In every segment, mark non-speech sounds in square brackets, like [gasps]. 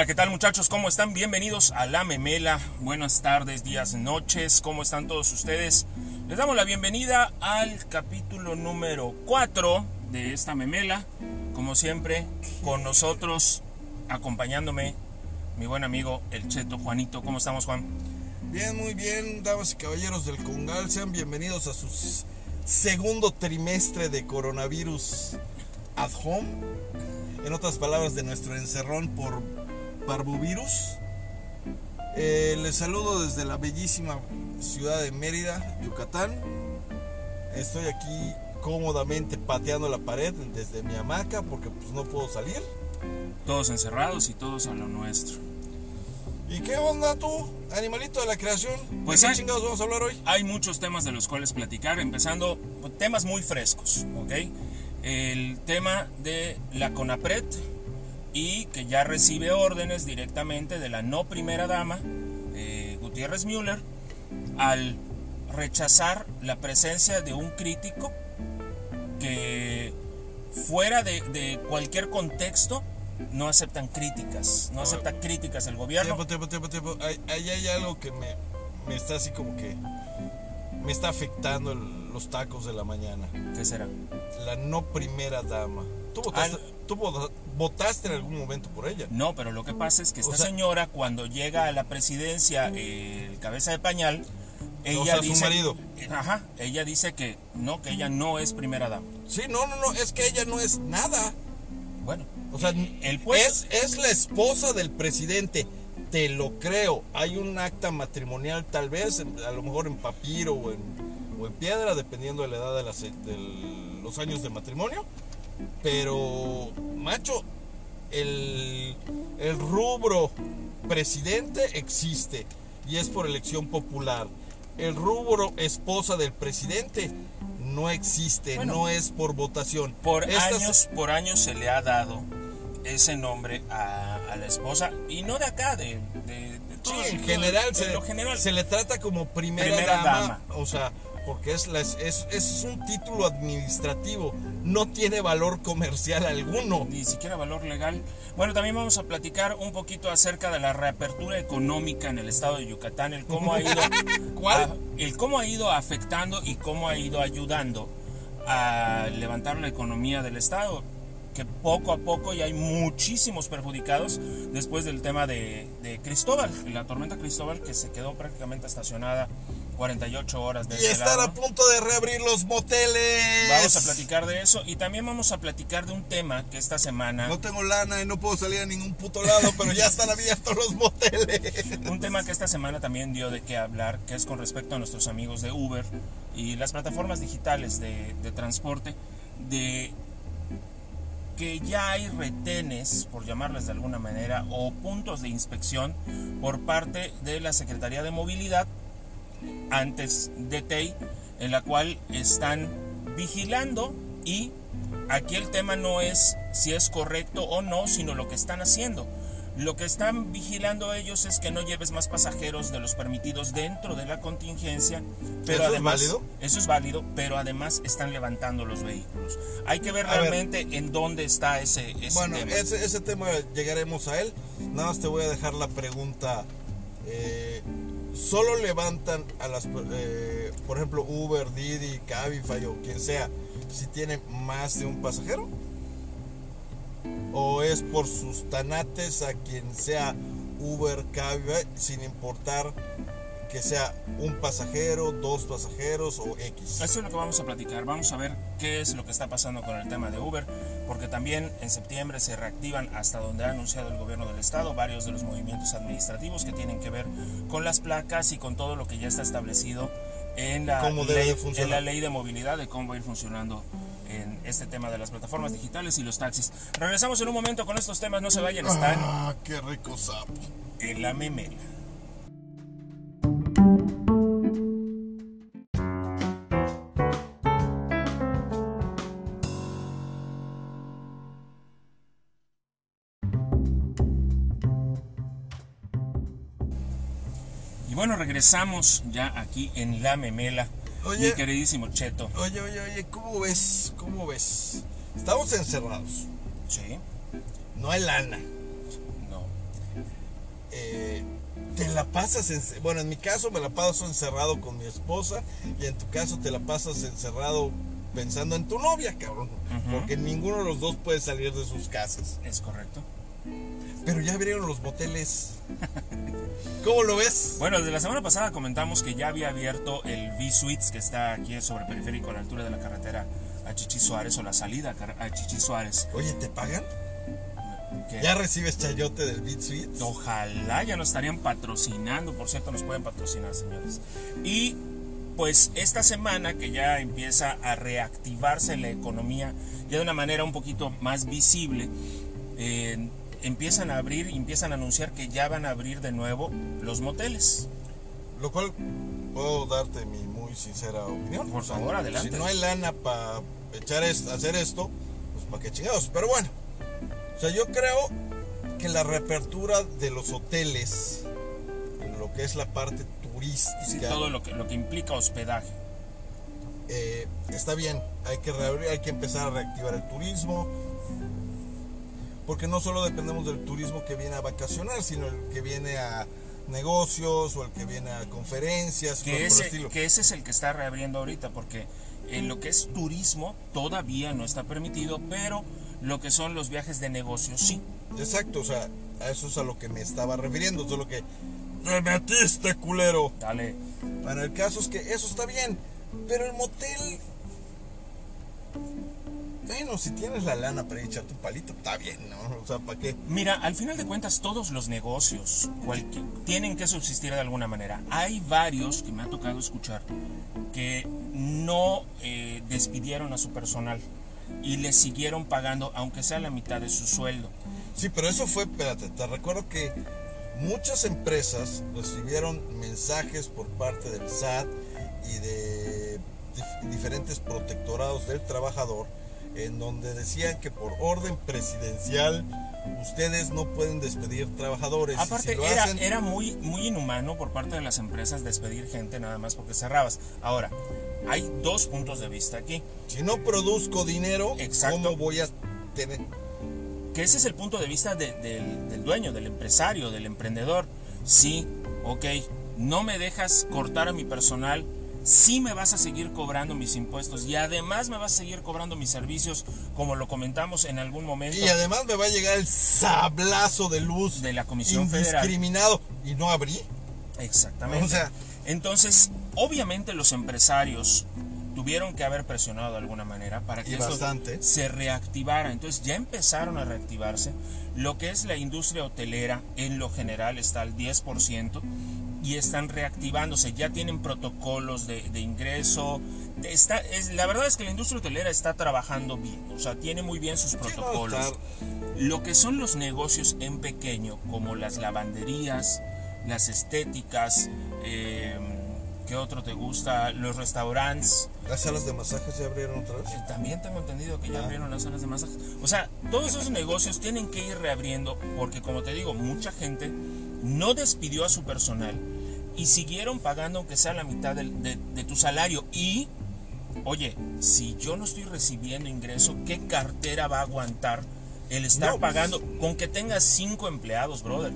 Hola, ¿qué tal muchachos? ¿Cómo están? Bienvenidos a La Memela. Buenas tardes, días, noches. ¿Cómo están todos ustedes? Les damos la bienvenida al capítulo número 4 de esta Memela. Como siempre, con nosotros, acompañándome, mi buen amigo el Cheto Juanito. ¿Cómo estamos, Juan? Bien, muy bien, damas y caballeros del Congal, sean bienvenidos a su segundo trimestre de coronavirus at home. En otras palabras, de nuestro encerrón por parvovirus. Eh, les saludo desde la bellísima ciudad de Mérida, Yucatán. Estoy aquí cómodamente pateando la pared desde mi hamaca porque pues no puedo salir. Todos encerrados y todos a lo nuestro. ¿Y qué onda tú, animalito de la creación? Pues ¿De qué hay- chingados vamos a hablar hoy? Hay muchos temas de los cuales platicar, empezando temas muy frescos, ¿ok? El tema de la CONAPRED y que ya recibe órdenes directamente de la no primera dama, eh, Gutiérrez Müller, al rechazar la presencia de un crítico que fuera de, de cualquier contexto no aceptan críticas, no acepta críticas el gobierno. Tiempo, tiempo, tiempo, tiempo. Ahí, hay algo que me, me está así como que. Me está afectando el- los tacos de la mañana. ¿Qué será? La no primera dama. ¿Tú votaste, tú votaste en algún momento por ella? No, pero lo que pasa es que esta O sea- señora, cuando llega a la presidencia, eh, el cabeza de pañal, ella sea, su dice. marido. Ajá, ella dice que no, que ella no es primera dama. Sí, no, no, no. Es que ella no es nada. Bueno, O sea, el puesto. es, es la esposa del presidente. Te lo creo. Hay un acta matrimonial, tal vez, a lo mejor en papiro o en, o en piedra, dependiendo de la edad de, las- de los años de matrimonio. Pero, macho, el, el rubro presidente existe y es por elección popular. El rubro esposa del presidente no existe, Bueno. no es por votación. por Estas- años, por años se le ha dado ese nombre a, a la esposa, y no de acá, de. de- de Sí, todo- en se, general. se le trata como primera, Primera dama, dama. O sea, porque es, la- es, es un título administrativo. No tiene valor comercial alguno. ni siquiera valor legal. Bueno, también vamos a platicar un poquito acerca de la reapertura económica en el estado de Yucatán, el cómo ha ido, [laughs] ¿Cuál? a- el cómo ha ido afectando y cómo ha ido ayudando a levantar la economía del estado, que poco a poco ya hay muchísimos perjudicados después del tema de, de Cristóbal, la tormenta Cristóbal que se quedó prácticamente estacionada 48 horas de Y ese están lado. a punto de reabrir los moteles. Vamos a platicar de eso y también vamos a platicar de un tema que esta semana No tengo lana y no puedo salir a ningún puto lado, [laughs] pero ya están abiertos los moteles. Un tema que esta semana también dio de qué hablar, que es con respecto a nuestros amigos de Uber y las plataformas digitales de, de transporte, de que ya hay retenes, por llamarles de alguna manera, o puntos de inspección por parte de la Secretaría de Movilidad, antes de TEI, en la cual están vigilando y aquí el tema no es si es correcto o no, sino lo que están haciendo. Lo que están vigilando ellos es que no lleves más pasajeros de los permitidos dentro de la contingencia, pero ¿Eso es además válido? eso es válido, pero además están levantando los vehículos. Hay que ver A ver. realmente en dónde está ese, ese Bueno, tema. ese, ese tema llegaremos a él. Nada más te voy a dejar la pregunta. eh, ¿Solo levantan a las, eh, por ejemplo, Uber, Didi, Cabify o quien sea, si tienen más de un pasajero? ¿O es por sus tanates a quien sea Uber, Cabify, sin importar que sea un pasajero, dos pasajeros o X? Eso es lo que vamos a platicar. Vamos a ver qué es lo que está pasando con el tema de Uber, porque también en septiembre se reactivan hasta donde ha anunciado el gobierno del estado varios de los movimientos administrativos que tienen que ver con las placas y con todo lo que ya está establecido en la, ley, de en la ley de movilidad de cómo va a ir funcionando en este tema de las plataformas digitales y los taxis. Regresamos en un momento con estos temas, no se vayan, están Ah, qué rico sapo. en la memela. Bueno, regresamos ya aquí en La Memela. Oye. Mi queridísimo Cheto. Oye, oye, oye, ¿cómo ves? ¿Cómo ves? Estamos encerrados. Sí. No hay lana. No. te la pasas, en, bueno, en mi caso me la paso encerrado con mi esposa y en tu caso te la pasas encerrado pensando en tu novia, cabrón. Porque ninguno de los dos puede salir de sus casas. Es correcto. Pero ya abrieron los moteles. ¿Cómo lo ves? Bueno, desde la semana pasada comentamos que ya había abierto el V-Suites que está aquí sobre periférico a la altura de la carretera a Chichi Suárez o la salida a Chichi Suárez. Oye, ¿te pagan? ¿Ya recibes chayote del Beat Suites? Ojalá ya nos estarían patrocinando. Por cierto, nos pueden patrocinar, señores. Y pues esta semana que ya empieza a reactivarse la economía ya de una manera un poquito más visible, eh, empiezan a abrir, empiezan a anunciar que ya van a abrir de nuevo los moteles. Lo cual puedo darte mi muy sincera opinión. Por favor, adelante. Si no hay lana para echar hacer esto, pues para qué chingados. Pero bueno, o sea, yo creo que la reapertura de los hoteles, lo que es la parte turística. todo lo que, lo que implica hospedaje. Eh, está bien, hay que reabrir, hay que empezar a reactivar el turismo porque no solo dependemos del turismo que viene a vacacionar, sino el que viene a negocios o el que viene a conferencias. Que, ese, que ese es el que está reabriendo ahorita, porque en lo que es turismo todavía no está permitido, pero lo que son los viajes de negocios sí. Exacto, o sea, a eso es a lo que me estaba refiriendo, solo que te metiste, culero. Dale. Bueno, el caso es que eso está bien, pero el motel bueno, si tienes la lana para echar tu palito, está bien, ¿no? O sea, ¿para qué? Mira, al final de cuentas, todos los negocios tienen que subsistir de alguna manera. Hay varios que me ha tocado escuchar que no eh, despidieron a su personal y le siguieron pagando, aunque sea la mitad de su sueldo. Sí, pero eso fue, espérate, te recuerdo que muchas empresas recibieron mensajes por parte del SAT y de diferentes protectorados del trabajador en donde decían que por orden presidencial ustedes no pueden despedir trabajadores. Aparte, era, era muy, muy inhumano por parte de las empresas despedir gente nada más porque cerrabas. Ahora, hay dos puntos de vista aquí. Si no produzco dinero, ¿cómo voy a tener? Que ese es el punto de vista del dueño, del empresario, del emprendedor. Sí, ok, no me dejas cortar a mi personal sí me vas a seguir cobrando mis impuestos y además me vas a seguir cobrando mis servicios, como lo comentamos en algún momento. Y además me va a llegar el sablazo de luz de la Comisión Federal. Discriminado y no abrí. Exactamente. O sea, entonces, obviamente los empresarios tuvieron que haber presionado de alguna manera para que esto se reactivara. Entonces ya empezaron a reactivarse. Lo que es la industria hotelera en lo general está al 10% y están reactivándose, ya tienen protocolos de, ingreso. Está, es, la verdad es que la industria hotelera está trabajando bien, o sea, tiene muy bien sus protocolos. Lo que son los negocios en pequeño, como las lavanderías, las estéticas, eh, ¿qué otro te gusta? Los restaurantes. ¿Las salas de masajes ya abrieron otra vez? Eh, también tengo entendido que ya ah. abrieron las salas de masajes. O sea, todos esos negocios tienen que ir reabriendo porque, como te digo, mucha gente no despidió a su personal y siguieron pagando aunque sea la mitad de, tu salario. Y, oye, si yo no estoy recibiendo ingreso, ¿qué cartera va a aguantar el estar pues, pagando con que tengas cinco empleados, brother?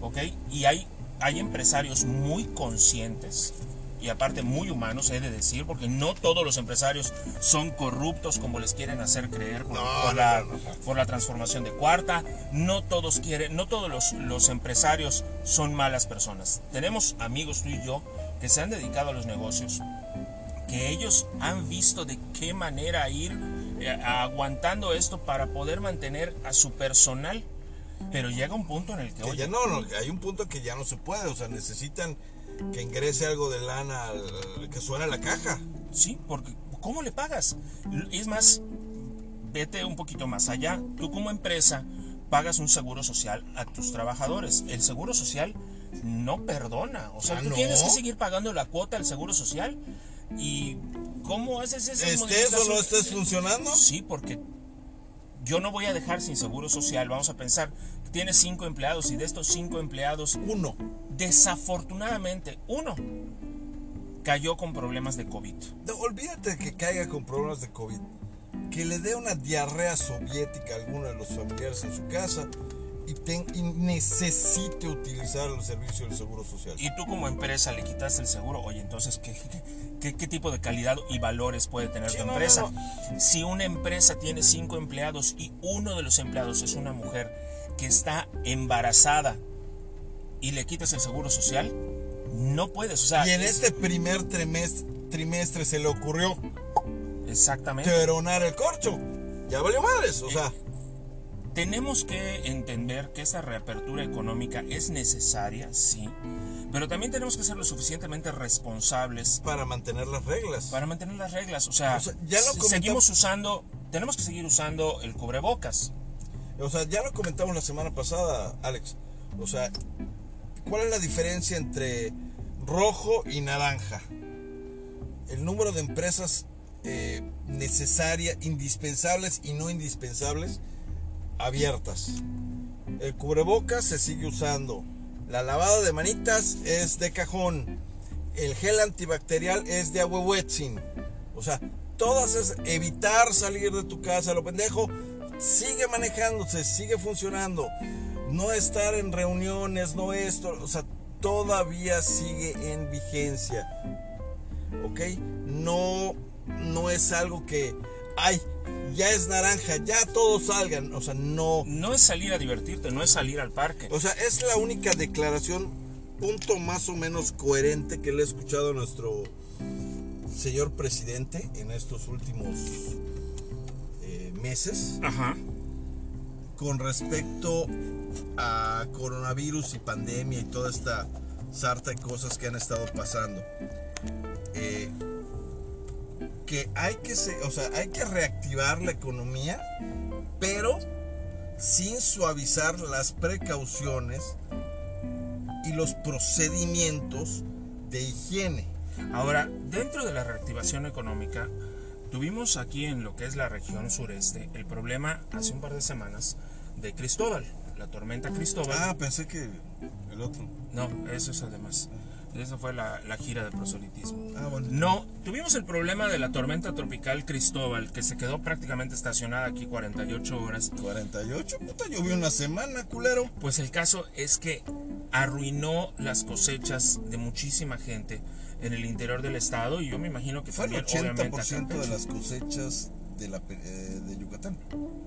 ¿Ok? Y hay, hay empresarios muy conscientes y aparte muy humanos, he de decir, porque no todos los empresarios son corruptos como les quieren hacer creer por, la, por la, transformación de cuarta, no todos quieren, no todos los, los empresarios son malas personas. Tenemos amigos tú y yo que se han dedicado a los negocios, que ellos han visto de qué manera ir eh, aguantando esto para poder mantener a su personal. Pero llega un punto en el que... que ya no, no, hay un punto que ya no se puede, o sea, necesitan que ingrese algo de lana que suena la caja. Sí, porque ¿cómo le pagas? Es más, vete un poquito más allá. Tú como empresa pagas un seguro social a tus trabajadores. El seguro social no perdona. O sea, ah, tú tienes que seguir pagando la cuota del seguro social. ¿Y cómo haces eso? ¿Estés o no estés funcionando? Sí, porque yo no voy a dejar sin seguro social. Vamos a pensar, tienes cinco empleados y de estos cinco empleados, uno, desafortunadamente, uno cayó con problemas de COVID. No, olvídate que caiga con problemas de COVID. Que le dé una diarrea soviética a alguno de los familiares en su casa. y, ten- y necesite utilizar el servicio del Seguro Social. Y tú como empresa le quitas el seguro, oye, entonces, ¿qué, qué, qué tipo de calidad y valores puede tener Sí, tu no, empresa? no, Si una empresa tiene cinco empleados y uno de los empleados es una mujer que está embarazada y le quitas el seguro social, no puedes, o sea, y en es- este primer trimestre, trimestre se le ocurrió exactamente. teronar el corcho. Ya valió madres, o sea, Tenemos que entender que esta reapertura económica es necesaria, sí, pero también tenemos que ser lo suficientemente responsables para mantener las reglas. para mantener las reglas. O sea, O sea, ya lo seguimos usando, tenemos que seguir usando el cubrebocas. O sea, ya lo comentamos la semana pasada, Alex. O sea, ¿cuál es la diferencia entre rojo y naranja? El número de empresas eh, necesarias, indispensables y no indispensables abiertas. El cubrebocas se sigue usando. La lavada de manitas es de cajón. El gel antibacterial es de ahuehuetzin. O sea, todas es evitar salir de tu casa, lo pendejo. Sigue manejándose, sigue funcionando. No estar en reuniones, no esto. O sea, todavía sigue en vigencia. ¿Ok? No, no es algo que, ay, ya es naranja, ya todos salgan. O sea, no. No es salir a divertirte, no es salir al parque. O sea, es la única declaración, punto más o menos coherente que le he escuchado a nuestro señor presidente en estos últimos meses Ajá. con respecto a coronavirus y pandemia y toda esta sarta de cosas que han estado pasando. Eh, que hay que, se- o sea, hay que reactivar la economía, pero sin suavizar las precauciones y los procedimientos de higiene. Ahora, dentro de la reactivación económica, tuvimos aquí en lo que es la región sureste el problema hace un par de semanas de Cristóbal, la tormenta Cristóbal. Ah, pensé que el otro. No, eso es además. Esa fue la, la gira de proselitismo. Ah, bueno. No, tuvimos el problema de la tormenta tropical Cristóbal, que se quedó prácticamente estacionada aquí 48 horas. 48, puta, llovió una semana, culero. Pues el caso es que arruinó las cosechas de muchísima gente en el interior del estado y yo me imagino que Fue el también, obviamente, acá en 80% de las cosechas de, la, pe- eh, de Yucatán.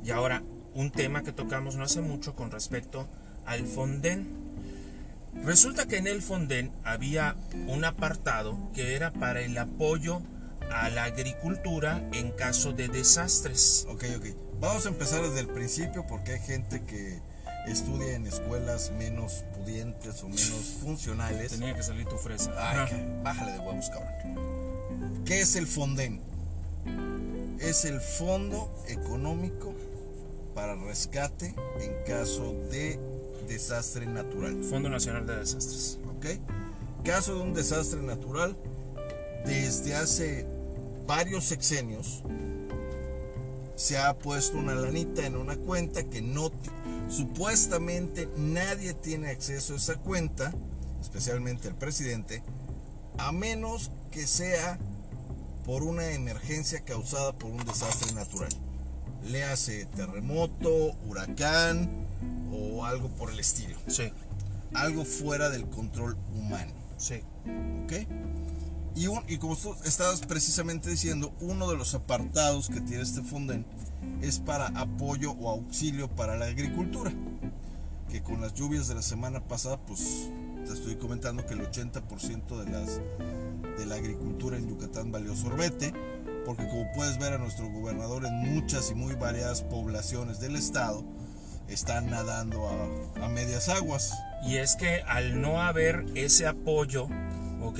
Y ahora, un tema que tocamos no hace mucho con respecto al Fonden. Resulta que en el Fonden había un apartado que era para el apoyo a la agricultura en caso de desastres. Ok, ok. Vamos a empezar desde el principio porque hay gente que estudia en escuelas menos pudientes o menos funcionales. Tenía que salir tu fresa. Ay, bájale de huevos, cabrón. ¿Qué es el Fonden? Es el Fondo Económico para Rescate en caso de desastre natural. Fondo Nacional de Desastres. ¿ok? Caso de un desastre natural, desde hace varios sexenios se ha puesto una lanita en una cuenta que no supuestamente nadie tiene acceso a esa cuenta, especialmente el presidente, a menos que sea por una emergencia causada por un desastre natural. Le hace terremoto, huracán o algo por el estilo Sí, algo fuera del control humano. sí. ¿Ok? Y, un- y como tú estabas precisamente diciendo, uno de los apartados que tiene este Fonden es para apoyo o auxilio para la agricultura. Que con las lluvias de la semana pasada, pues te estoy comentando que el 80% de, las, de la agricultura en Yucatán valió sorbete. Porque como puedes ver a nuestro gobernador en muchas y muy variadas poblaciones del estado, están nadando a, a medias aguas. Y es que al no haber ese apoyo, ¿ok?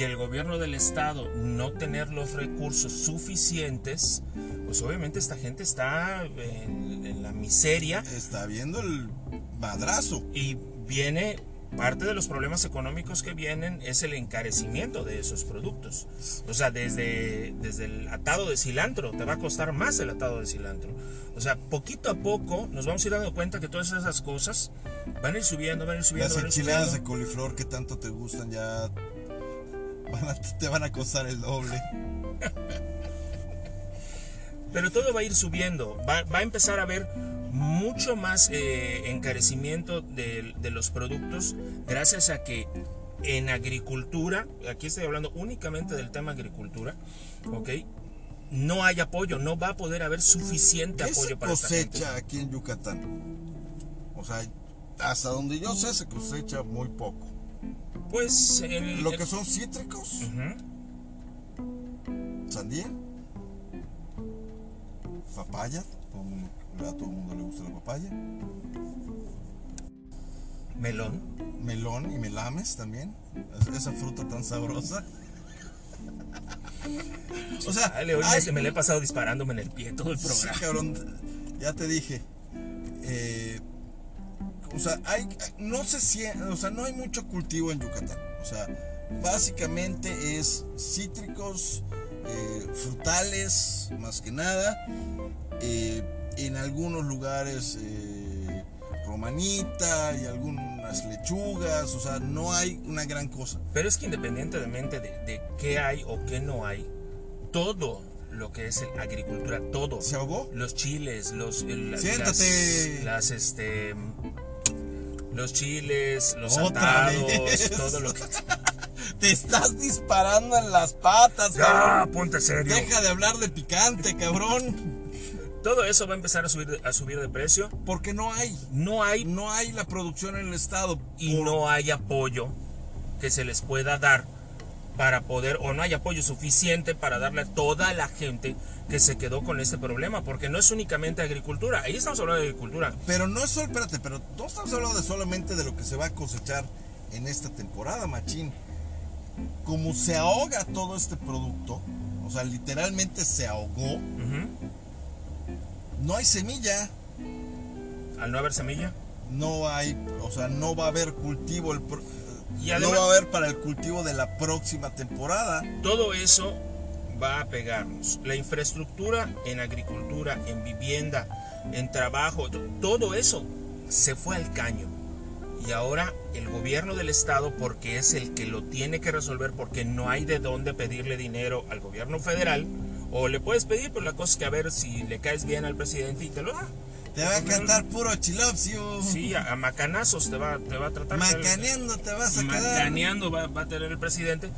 Y el gobierno del estado no tener los recursos suficientes, pues obviamente esta gente está en, en la miseria está viendo el madrazo. y viene, parte de los problemas económicos que vienen es el encarecimiento de esos productos. O sea, desde, desde el atado de cilantro, te va a costar más el atado de cilantro. O sea, poquito a poco nos vamos a ir dando cuenta que todas esas cosas van a ir subiendo, van a ir subiendo. Las enchiladas de coliflor que tanto te gustan ya van a- te van a costar el doble. Pero todo va a ir subiendo, va, va a empezar a haber mucho más eh, encarecimiento de, de los productos gracias a que en agricultura, aquí estoy hablando únicamente del tema agricultura, ¿ok? No hay apoyo, no va a poder haber suficiente ¿Qué apoyo se para esta gente. cosecha aquí en Yucatán? O sea, hasta donde yo sé se cosecha muy poco. Pues el, Lo que son cítricos, Ujú. sandía, papaya, todo el mundo- a todo el mundo le gusta la papaya, melón. melón y melames también, es- esa fruta tan sabrosa. [laughs] O sea, Dale, hoy me- le he pasado disparándome en el pie todo el Sí, programa. cabrón, ya te dije. Eh, o sea, hay, no sé si, o sea, no hay mucho cultivo en Yucatán. O sea, básicamente es cítricos, eh, frutales, más que nada. Eh, en algunos lugares eh, romanita y algunas lechugas. O sea, no hay una gran cosa. Pero es que independientemente de, de qué hay o qué no hay, todo lo que es agricultura, todo. ¿Se ahogó? Los chiles, los el- las- Siéntate. Las, este los chiles, los atados, todo lo que [laughs] Te estás disparando en las patas, Ya, cabrón. ponte serio. Deja de hablar de picante, cabrón. Todo eso va a empezar a subir de- a subir de precio. Porque no hay. No hay No hay la producción en el estado. y Por- no hay apoyo que se les pueda dar para poder, o no hay apoyo suficiente para darle a toda la gente que se quedó con este problema, porque no es únicamente agricultura, ahí estamos hablando de agricultura. Pero no es solo, espérate, pero no estamos hablando de solamente de lo que se va a cosechar en esta temporada, machín. Como se ahoga todo este producto, o sea, literalmente se ahogó, no hay semilla, Al no haber semilla. no hay, o sea, no va a haber cultivo, el pro- Y no va a haber para el cultivo de la próxima temporada. Todo eso va a pegarnos. La infraestructura en agricultura, en vivienda, en trabajo, to- todo eso se fue al caño. Y ahora el gobierno del estado, porque es el que lo tiene que resolver, porque no hay de dónde pedirle dinero al gobierno federal, o le puedes pedir, pero la cosa es que a ver si le caes bien al presidente y te lo da. Te va a cantar puro chilopsio. Sí, a, a macanazos te va, te va a tratar. Macaneando te vas a quedar. Macaneando va, va a tener el presidente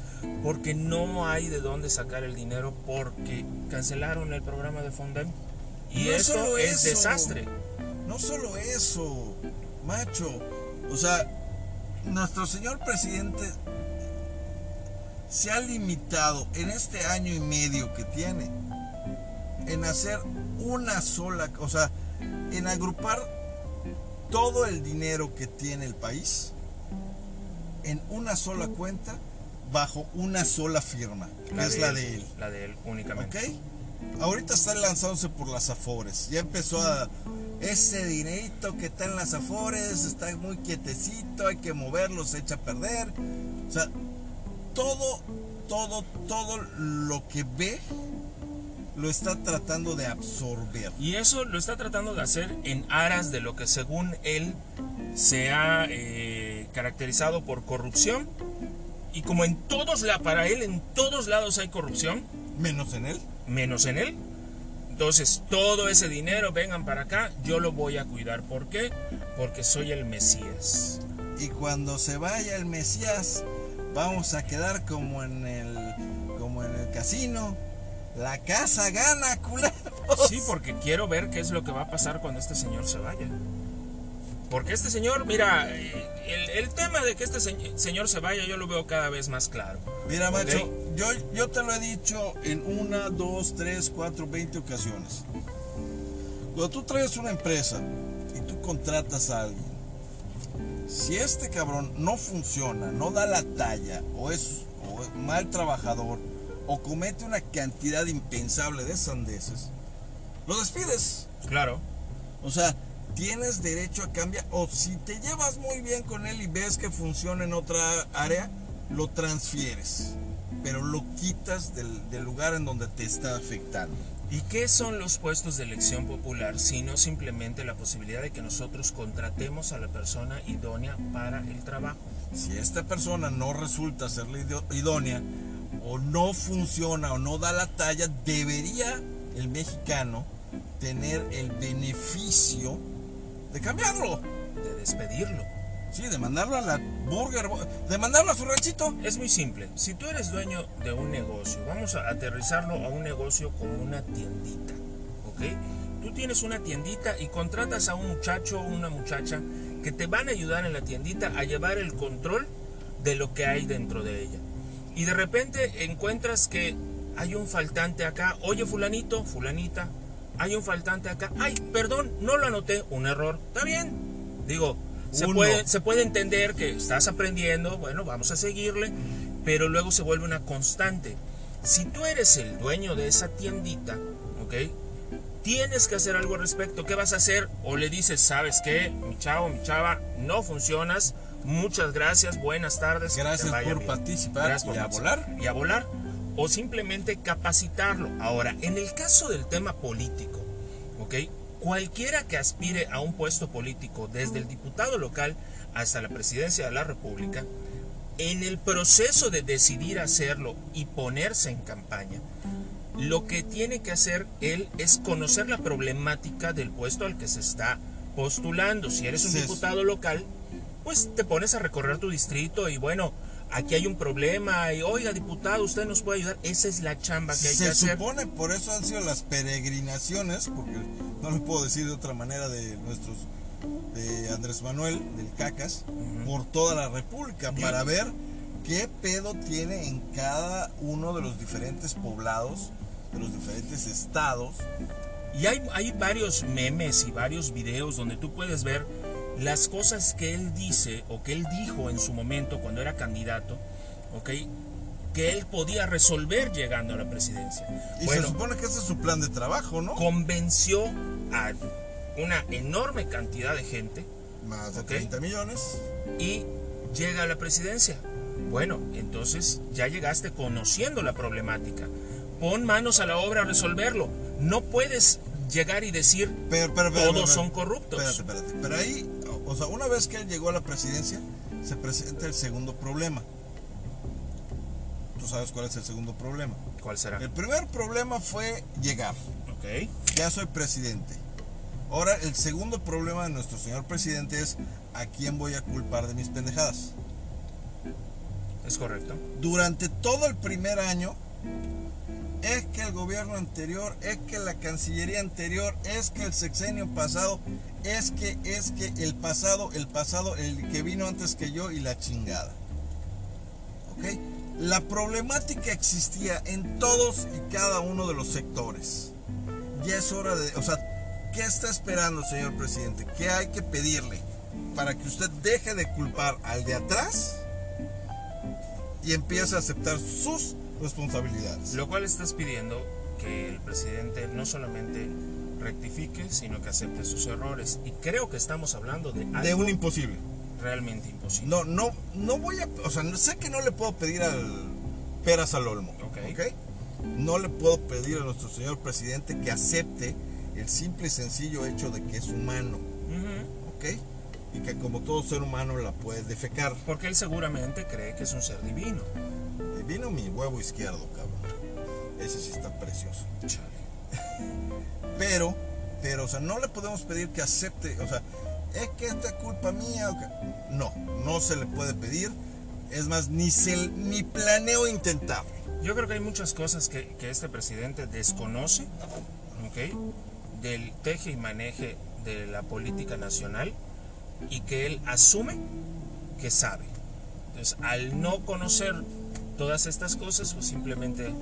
porque no hay de dónde sacar el dinero porque cancelaron el programa de Fondem y No esto solo es eso. desastre. No solo eso, macho. O sea, nuestro señor presidente se ha limitado en este año y medio que tiene en hacer una sola, o sea, en agrupar todo el dinero que tiene el país en una sola cuenta bajo una sola firma, que es la de él. La de él únicamente. ¿Ok? Ahorita está lanzándose por las Afores. Ya empezó a. Ese dinerito que está en las Afores está muy quietecito, hay que moverlo, se echa a perder. O sea, todo, todo, todo lo que ve lo está tratando de absorber. Y eso lo está tratando de hacer en aras de lo que según él se ha eh, caracterizado por corrupción. Y como en todos, la, para él en todos lados hay corrupción, Menos en él. menos en él. Entonces, todo ese dinero, vengan para acá, yo lo voy a cuidar. ¿Por qué? Porque soy el Mesías. Y cuando se vaya el Mesías, vamos a quedar como en el, como en el casino. La casa gana, culeros. Sí, porque quiero ver qué es lo que va a pasar cuando este señor se vaya. Porque este señor, mira, eh, el, el tema de que este se- señor se vaya yo lo veo cada vez más claro. Mira, macho, yo, yo te lo he dicho en una, dos, tres, cuatro, veinte ocasiones. Cuando tú traes una empresa y tú contratas a alguien, si este cabrón no funciona, no da la talla, o es, o es mal trabajador, o comete una cantidad impensable de sandeces, lo despides. Claro. O sea, tienes derecho a cambiar. O si te llevas muy bien con él y ves que funciona en otra área, lo transfieres. Pero lo quitas del, del lugar en donde te está afectando. ¿Y qué son los puestos de elección popular sino simplemente la posibilidad de que nosotros contratemos a la persona idónea para el trabajo? Si esta persona no resulta ser la idónea, o no funciona, o no da la talla, debería el mexicano tener el beneficio de cambiarlo. De despedirlo. Sí, de mandarlo a la burger, de mandarlo a su ranchito. Es muy simple. Si tú eres dueño de un negocio, vamos a aterrizarlo a un negocio como una tiendita. ¿Ok? Tú tienes una tiendita y contratas a un muchacho o una muchacha que te van a ayudar en la tiendita a llevar el control de lo que hay dentro de ella. Y de repente encuentras que hay un faltante acá. Oye, fulanito, fulanita, hay un faltante acá. Ay, perdón, no lo anoté. Un error. Está bien. Digo, se puede, se puede entender que estás aprendiendo. Bueno, vamos a seguirle. Pero luego se vuelve una constante. Si tú eres el dueño de esa tiendita, ¿ok? Tienes que hacer algo al respecto. ¿Qué vas a hacer? O le dices, ¿sabes qué? Mi chavo, mi chava, no funcionas. Muchas gracias, buenas tardes. Gracias por participar gracias y a volar. Y a volar o simplemente capacitarlo. Ahora, en el caso del tema político, ¿ok? Cualquiera que aspire a un puesto político, desde el diputado local hasta la presidencia de la República, en el proceso de decidir hacerlo y ponerse en campaña, lo que tiene que hacer él es conocer la problemática del puesto al que se está postulando. Si eres un diputado local, pues te pones a recorrer tu distrito y bueno, aquí hay un problema y oiga diputado, usted nos puede ayudar. Esa es la chamba que hay que hacer. Se supone, por eso han sido las peregrinaciones, porque no le puedo decir de otra manera de nuestros, de Andrés Manuel, del Cacas, por toda la República, para ver qué pedo tiene en cada uno de los diferentes poblados, de los diferentes estados. Y hay, hay varios memes y varios videos donde tú puedes ver las cosas que él dice o que él dijo en su momento cuando era candidato, ¿ok? Que él podía resolver llegando a la presidencia. Y se supone que ese es su plan de trabajo, ¿no? Convenció a una enorme cantidad de gente. Más de 30 millones. Y llega a la presidencia. Bueno, entonces ya llegaste conociendo la problemática. Pon manos a la obra a resolverlo. No puedes llegar y decir pero, todos son corruptos. Espérate, espérate. Pero ahí o sea, una vez que él llegó a la presidencia, se presenta el segundo problema. ¿Tú sabes cuál es el segundo problema? ¿Cuál será? El primer problema fue llegar. Ok. Ya soy presidente. Ahora, el segundo problema de nuestro señor presidente es a quién voy a culpar de mis pendejadas. Es correcto. Durante todo el primer año, es que el gobierno anterior, es que la Cancillería anterior, es que el sexenio pasado, es que, es que el pasado, el pasado, el que vino antes que yo y la chingada. ¿Ok? La problemática existía en todos y cada uno de los sectores. Ya es hora de, o sea, ¿qué está esperando, señor presidente? ¿Qué hay que pedirle para que usted deje de culpar al de atrás y empiece a aceptar sus responsabilidades. Lo cual estás pidiendo que el presidente no solamente rectifique, sino que acepte sus errores. Y creo que estamos hablando de algo de un imposible. Realmente imposible. No, no, no voy a, o sea, sé que no le puedo pedir al peras al olmo, okay. No le puedo pedir a nuestro señor presidente que acepte el simple y sencillo hecho de que es humano, ¿ok? Y que como todo ser humano la puede defecar. Porque él seguramente cree que es un ser divino. Vino mi huevo izquierdo, cabrón. Ese sí está precioso. [laughs] Pero, pero, o sea, no le podemos pedir que acepte, o sea, es que esta es culpa mía. No, no se le puede pedir. Es más, ni, se, ni planeo intentar. Yo creo que hay muchas cosas que, que este presidente desconoce, ¿ok? Del teje y maneje de la política nacional y que él asume que sabe. Entonces, al no conocer todas estas cosas, pues simplemente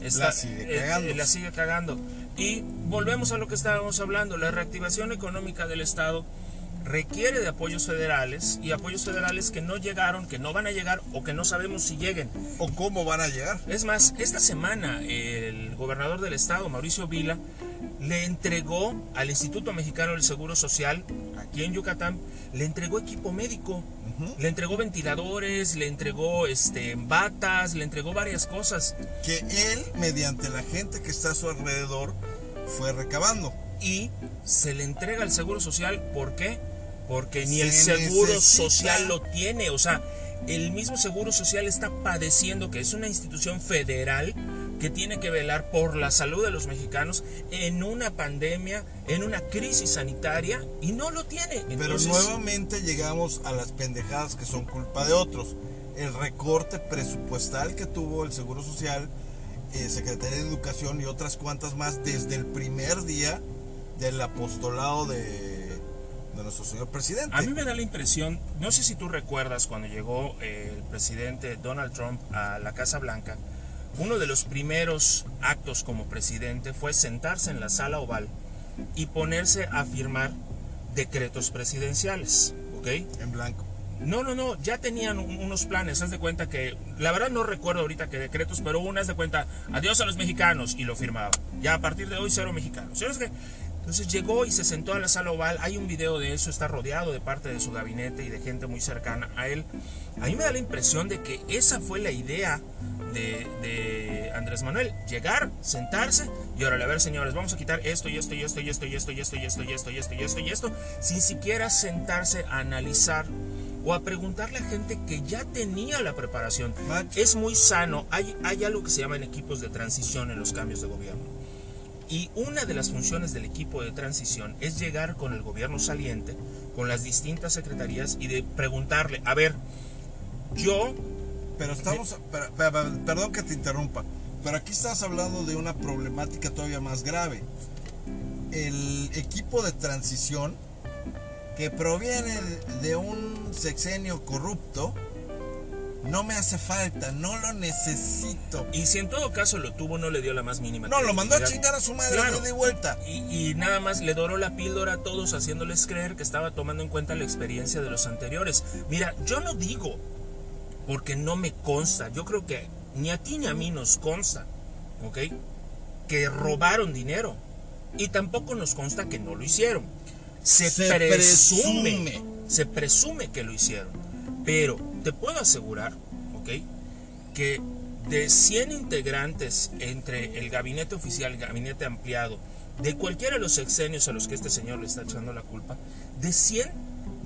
la, sigue eh, cagando. Eh, la sigue cagando. Y volvemos a lo que estábamos hablando, la reactivación económica del Estado requiere de apoyos federales y apoyos federales que no llegaron, que no van a llegar o que no sabemos si lleguen. O cómo van a llegar. Es más, esta semana el gobernador del estado, Mauricio Vila, le entregó al Instituto Mexicano del Seguro Social, aquí en Yucatán, le entregó equipo médico le entregó ventiladores, le entregó este, batas, le entregó varias cosas. Que él, mediante la gente que está a su alrededor, fue recabando. Y se le entrega al Seguro Social, ¿por qué? Porque ni el Seguro Social lo tiene. O sea, el mismo Seguro Social está padeciendo, que es una institución federal, que tiene que velar por la salud de los mexicanos en una pandemia, en una crisis sanitaria y no lo tiene. Pero nuevamente llegamos a las pendejadas que son culpa de otros. El recorte presupuestal que tuvo el Seguro Social, eh, Secretaría de Educación y otras cuantas más desde el primer día del apostolado de, de nuestro señor presidente. A mí me da la impresión, no sé si tú recuerdas cuando llegó eh, el presidente Donald Trump a la Casa Blanca, uno de los primeros actos como presidente fue sentarse en la sala oval y ponerse a firmar decretos presidenciales, ¿ok? En blanco. No, no, no, ya tenían unos planes, haz de cuenta que, la verdad no recuerdo ahorita qué decretos, pero una haz de cuenta, adiós a los mexicanos, y lo firmaba. Ya a partir de hoy cero mexicanos. Entonces llegó y se sentó a la sala oval, hay un video de eso, está rodeado de parte de su gabinete y de gente muy cercana a él. A mí me da la impresión de que esa fue la idea de, Andrés Manuel. Llegar, sentarse y ahora a ver señores, vamos a quitar esto y esto y esto y esto y esto y esto y esto y esto y esto y esto y esto, sin siquiera sentarse a analizar o a preguntarle a gente que ya tenía la preparación. Es muy sano, hay, hay algo que se llama en equipos de transición en los cambios de gobierno. Y una de las funciones del equipo de transición es llegar con el gobierno saliente, con las distintas secretarías y de preguntarle, a ver, yo pero estamos, perdón que te interrumpa, pero aquí estás hablando de una problemática todavía más grave. El equipo de transición que proviene de un sexenio corrupto, no me hace falta, no lo necesito. Y si en todo caso lo tuvo, no le dio la más mínima. No, lo mandó a chingar a su madre de vuelta. Y, y, nada más le doró la píldora a todos, haciéndoles creer que estaba tomando en cuenta la experiencia de los anteriores. Mira, yo no digo porque no me consta. Yo creo que ni a ti ni a mí nos consta, ¿ok? Que robaron dinero. Y tampoco nos consta que no lo hicieron. Se, presume, se presume que lo hicieron. Pero te puedo asegurar, ¿ok? Que de 100 integrantes entre el gabinete oficial el gabinete ampliado, de cualquiera de los sexenios a los que este señor le está echando la culpa, de 100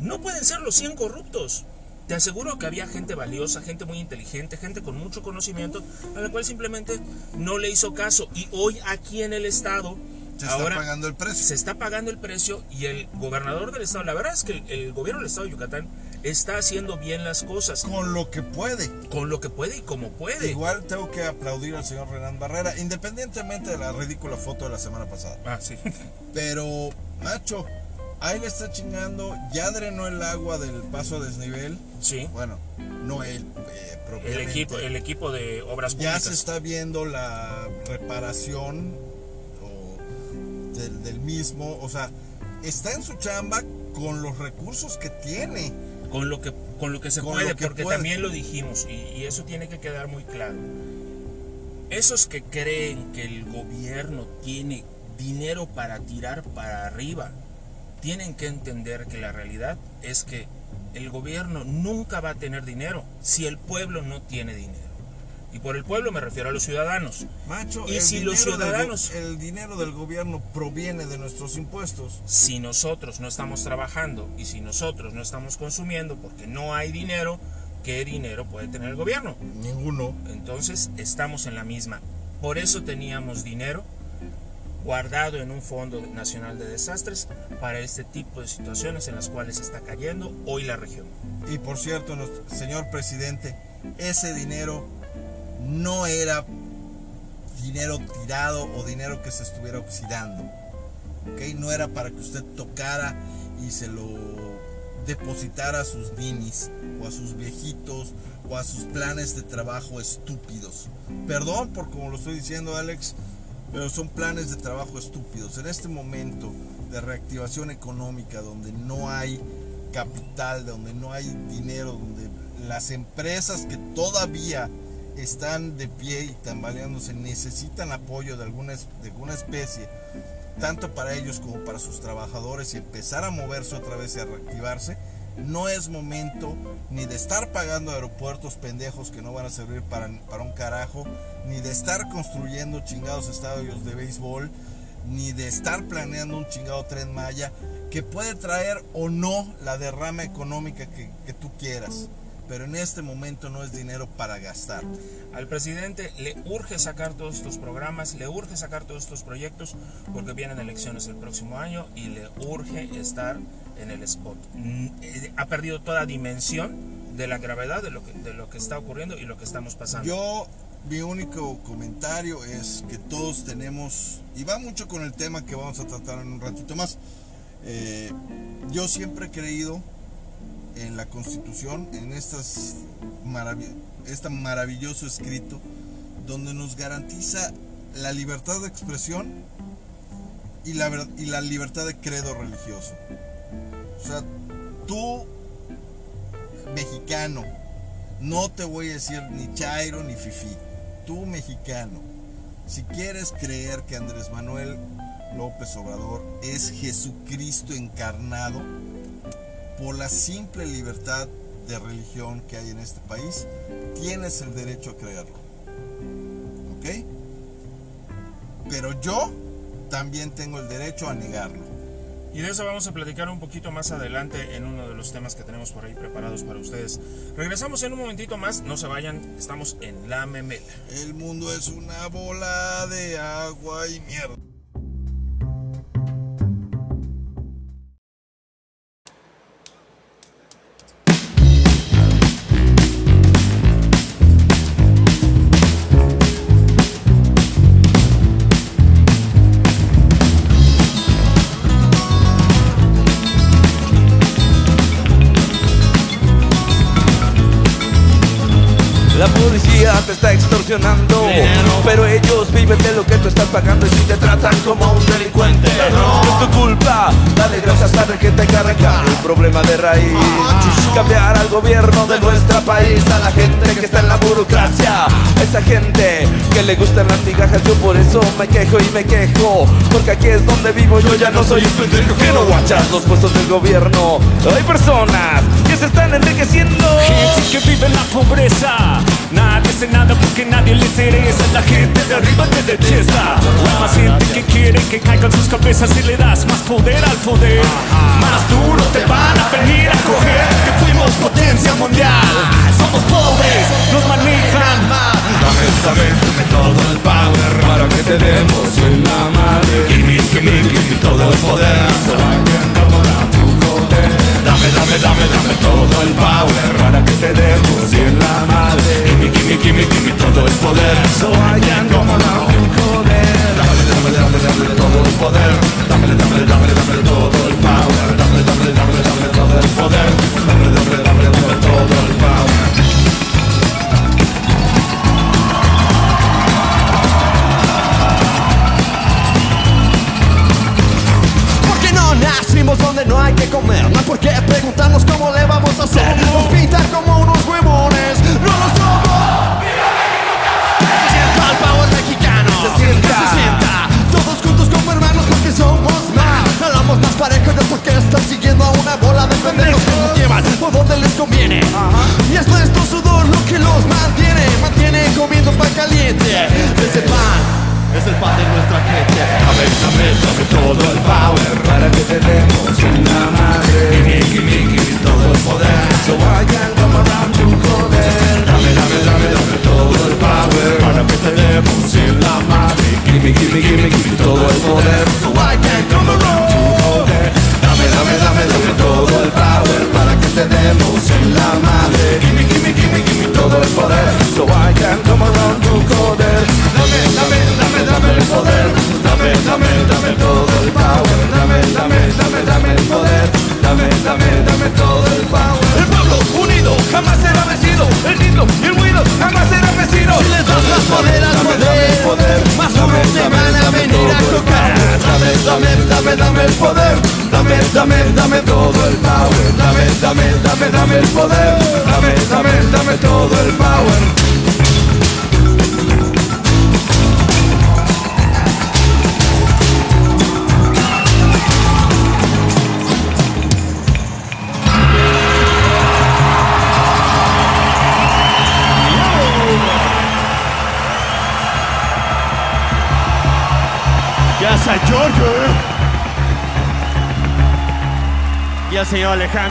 no pueden ser los 100 corruptos. Te aseguro que había gente valiosa, gente muy inteligente, gente con mucho conocimiento, a la cual simplemente no le hizo caso. Y hoy aquí en el estado se está pagando el precio. Se está pagando el precio y el gobernador del estado, la verdad es que el, gobierno del estado de Yucatán está haciendo bien las cosas. Con lo que puede. Con lo que puede y como puede. Igual tengo que aplaudir al señor Renan Barrera, independientemente de la ridícula foto de la semana pasada. Ah, sí. Pero, macho, Ahí le está chingando, ya drenó el agua del paso a desnivel. Sí. Bueno, no él, eh, el equipo, el equipo de obras públicas. Ya se está viendo la reparación del, mismo. O sea, está en su chamba con los recursos que tiene. Con lo que, con lo que se puede, porque también lo dijimos, y eso tiene que quedar muy claro. Esos que creen que el gobierno tiene dinero para tirar para arriba, tienen que entender que la realidad es que el gobierno nunca va a tener dinero si el pueblo no tiene dinero. Y por el pueblo me refiero a los ciudadanos. Macho, y si los ciudadanos... el dinero del gobierno proviene de nuestros impuestos. Si nosotros no estamos trabajando y si nosotros no estamos consumiendo porque no hay dinero, ¿qué dinero puede tener el gobierno? Ninguno. Entonces estamos en la misma. Por eso teníamos dinero guardado en un Fondo Nacional de Desastres para este tipo de situaciones en las cuales está cayendo hoy la región. Y por cierto, señor presidente, ese dinero no era dinero tirado o dinero que se estuviera oxidando. ¿okay? No era para que usted tocara y se lo depositara a sus ninis o a sus viejitos o a sus planes de trabajo estúpidos. Perdón por como lo estoy diciendo, Alex, pero son planes de trabajo estúpidos. En este momento de reactivación económica, donde no hay capital, donde no hay dinero, donde las empresas que todavía están de pie y tambaleándose necesitan apoyo de alguna, de alguna especie, tanto para ellos como para sus trabajadores y empezar a moverse otra vez y a reactivarse, no es momento ni de estar pagando aeropuertos pendejos que no van a servir para, para un carajo, ni de estar construyendo chingados estadios de béisbol, ni de estar planeando un chingado tren Maya que puede traer o no la derrama económica que, que tú quieras. Pero en este momento no es dinero para gastar. Al presidente le urge sacar todos estos programas, le urge sacar todos estos proyectos porque vienen elecciones el próximo año y le urge estar en el spot. Mm, eh, Ha perdido toda dimensión de la gravedad de lo que, de lo que está ocurriendo y lo que estamos pasando. Yo, mi único comentario es que todos tenemos, y va mucho con el tema que vamos a tratar en un ratito más, eh, yo siempre he creído en la Constitución, en estas marav- este maravilloso escrito, donde nos garantiza la libertad de expresión y la, y la libertad de credo religioso. O sea, tú, mexicano, no te voy a decir ni Chairo ni Fifi, tú mexicano, si quieres creer que Andrés Manuel López Obrador es Jesucristo encarnado, por la simple libertad de religión que hay en este país, tienes el derecho a creerlo. ¿Ok? Pero yo también tengo el derecho a negarlo. Y de eso vamos a platicar un poquito más adelante en uno de los temas que tenemos por ahí preparados para ustedes. Regresamos en un momentito más, no se vayan, estamos en La Memela. El mundo es una bola de agua y mierda. Ya no soy un pendejo que no guachas los puestos del gobierno. Hay personas que se están enriqueciendo. Gente que vive en la pobreza. Nadie hace nada porque nadie le interesa. La gente de arriba te detesta. Hay más gente que quiere que caigan sus cabezas Y le das más poder al poder. Más duro te van a venir a coger Que potencia mundial Somos pobres, nos manejan Dame, dame, dame todo el power para que te demos en la madre. Gimme, gimme, gimme todo el poder. Joder. Dame, dame, dame, dame todo el power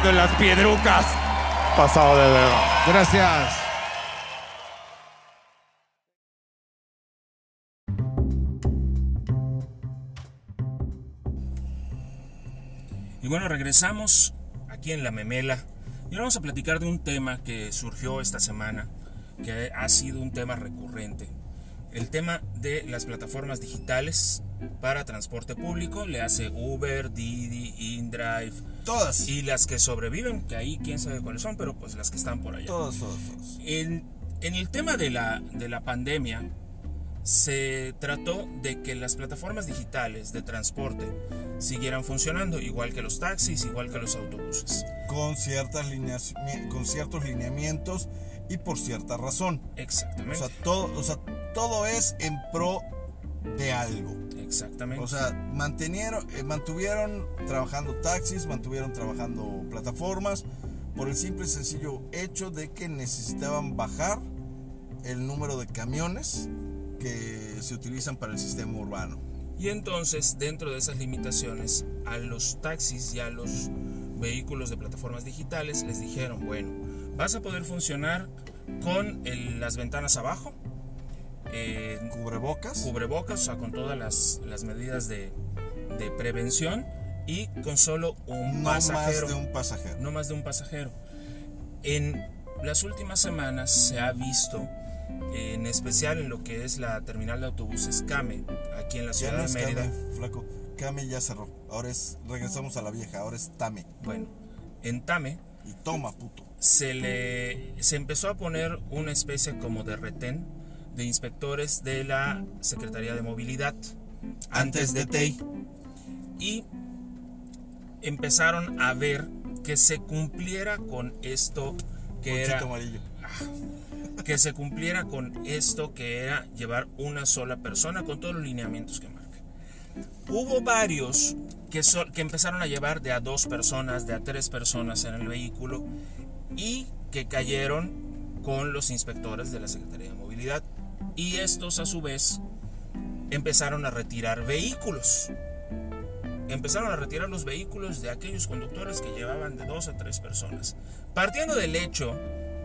en las piedrucas. pasado de verga. Gracias. Y bueno, regresamos aquí en La Memela y ahora vamos a platicar de un tema que surgió esta semana, que ha sido un tema recurrente. El tema de las plataformas digitales para transporte público, le hace Uber, Didi, InDrive Todas. y las que sobreviven, que ahí quién sabe cuáles son, pero pues las que están por allá. Todas, todas, todas. En, en el tema de la, de la pandemia, se trató de que las plataformas digitales de transporte siguieran funcionando, igual que los taxis, igual que los autobuses. Con, ciertas líneas, con ciertos lineamientos y por cierta razón. O Exactamente. sea, todo, o sea, todo es en pro de algo. Exactamente. O sea, mantenieron, eh, mantuvieron trabajando taxis, mantuvieron trabajando plataformas por el simple y sencillo hecho de que necesitaban bajar el número de camiones que se utilizan para el sistema urbano. Y entonces, dentro de esas limitaciones, a los taxis y a los vehículos de plataformas digitales les dijeron, bueno, vas a poder funcionar con el- las ventanas abajo, eh, Cubrebocas. cubrebocas, o sea, con todas las, las medidas de, de prevención y con solo un no pasajero. más de un pasajero. no más de un pasajero. En las últimas semanas se ha visto, en especial en lo que es la terminal de autobuses Came, aquí en la Ya ciudad no de Mérida. Came, flaco. Came ya cerró. Ahora es, regresamos a la vieja, ahora es Tame. Bueno, en Tame Y toma, puto. se le se empezó a poner una especie como de retén de inspectores de la Secretaría de Movilidad antes de TEI y empezaron a ver que se cumpliera con esto que era amarillo. que se cumpliera con esto que era llevar una sola persona con todos los lineamientos que marca. Hubo varios que, so- que empezaron a llevar de a dos personas, de a tres personas en el vehículo y que cayeron con los inspectores de la Secretaría de Movilidad. Y estos a su vez empezaron a retirar vehículos. Empezaron a retirar los vehículos de aquellos conductores que llevaban de dos a tres personas. Partiendo del hecho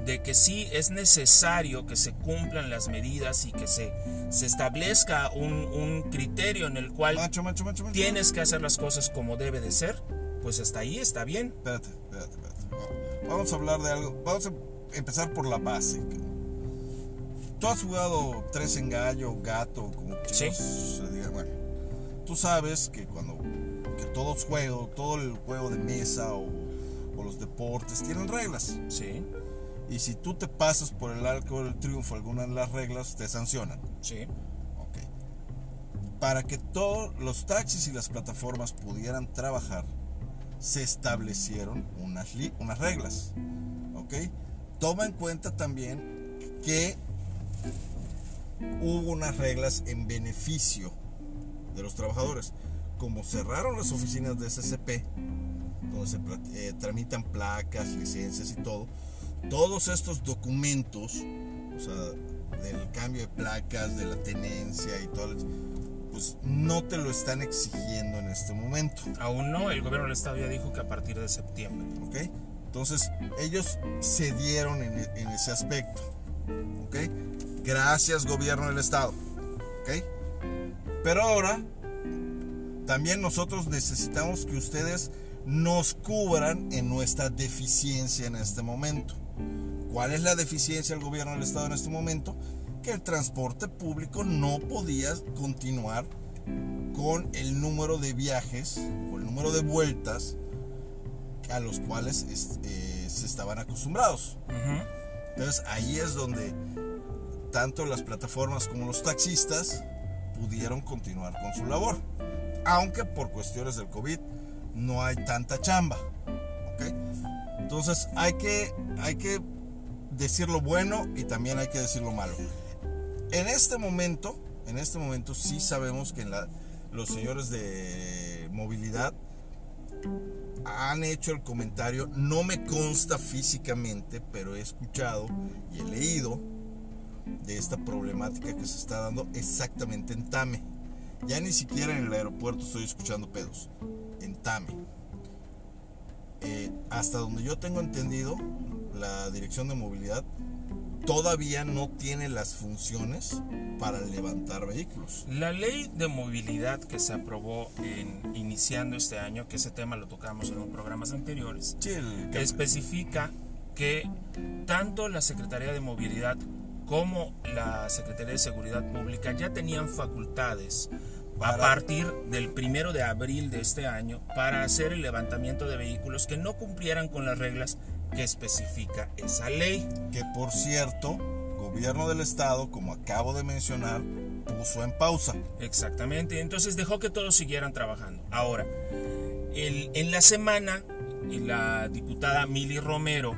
de que sí es necesario que se cumplan las medidas y que se, se establezca un, un criterio en el cual Macho, macho, macho, macho. tienes que hacer las cosas como debe de ser, pues hasta ahí está bien. Espérate, espérate, espérate. Va- Vamos a hablar de algo. Vamos a empezar por la base. Tú has jugado tres en gallo, gato, como Sí. chicos se diga. Bueno, tú sabes que cuando que todos juegos, todo el juego de mesa o, o los deportes tienen reglas. Sí, Y si tú te pasas por el arco del triunfo alguna de las reglas, te sancionan. sí, Ok. Para que todos los taxis y las plataformas pudieran trabajar, se establecieron unas, unas reglas. ¿Ok? Toma en cuenta también que hubo unas reglas en beneficio de los trabajadores. Como cerraron las oficinas de SCP, donde se eh, tramitan placas, licencias y todo, todos estos documentos, o sea, del cambio de placas, de la tenencia y todo, pues no te lo están exigiendo en este momento, aún no, el gobierno del estado ya dijo que a partir de septiembre. ¿ok? Entonces, ellos cedieron en, en ese aspecto, ¿ok? Gracias, gobierno del estado, ¿ok? Pero ahora, también nosotros necesitamos que ustedes nos cubran en nuestra deficiencia en este momento. ¿Cuál es la deficiencia del gobierno del estado en este momento? Que el transporte público no podía continuar con el número de viajes o el número de vueltas a los cuales es- eh, se estaban acostumbrados. Entonces ahí es donde tanto las plataformas como los taxistas pudieron continuar con su labor. Aunque por cuestiones del COVID no hay tanta chamba. Entonces hay que, hay que decir lo bueno y también hay que decir lo malo. En este momento, en este momento sí sabemos que los señores de movilidad han hecho el comentario, no me consta físicamente, pero he escuchado y he leído de esta problemática que se está dando exactamente en Tame. Ya ni siquiera en el aeropuerto estoy escuchando pedos, en Tame. Eh, hasta donde yo tengo entendido, la Dirección de Movilidad todavía no tiene las funciones para levantar vehículos. La ley de movilidad que se aprobó en, iniciando este año, que ese tema lo tocamos en los programas anteriores, Sí, el especifica que tanto la Secretaría de Movilidad como la Secretaría de Seguridad Pública ya tenían facultades a partir del primero de abril de este año para hacer el levantamiento de vehículos que no cumplieran con las reglas que especifica esa ley. que por cierto, gobierno del estado, como acabo de mencionar, puso en pausa. Exactamente, entonces dejó que todos siguieran trabajando. Ahora, el- en la semana, la diputada Mili Romero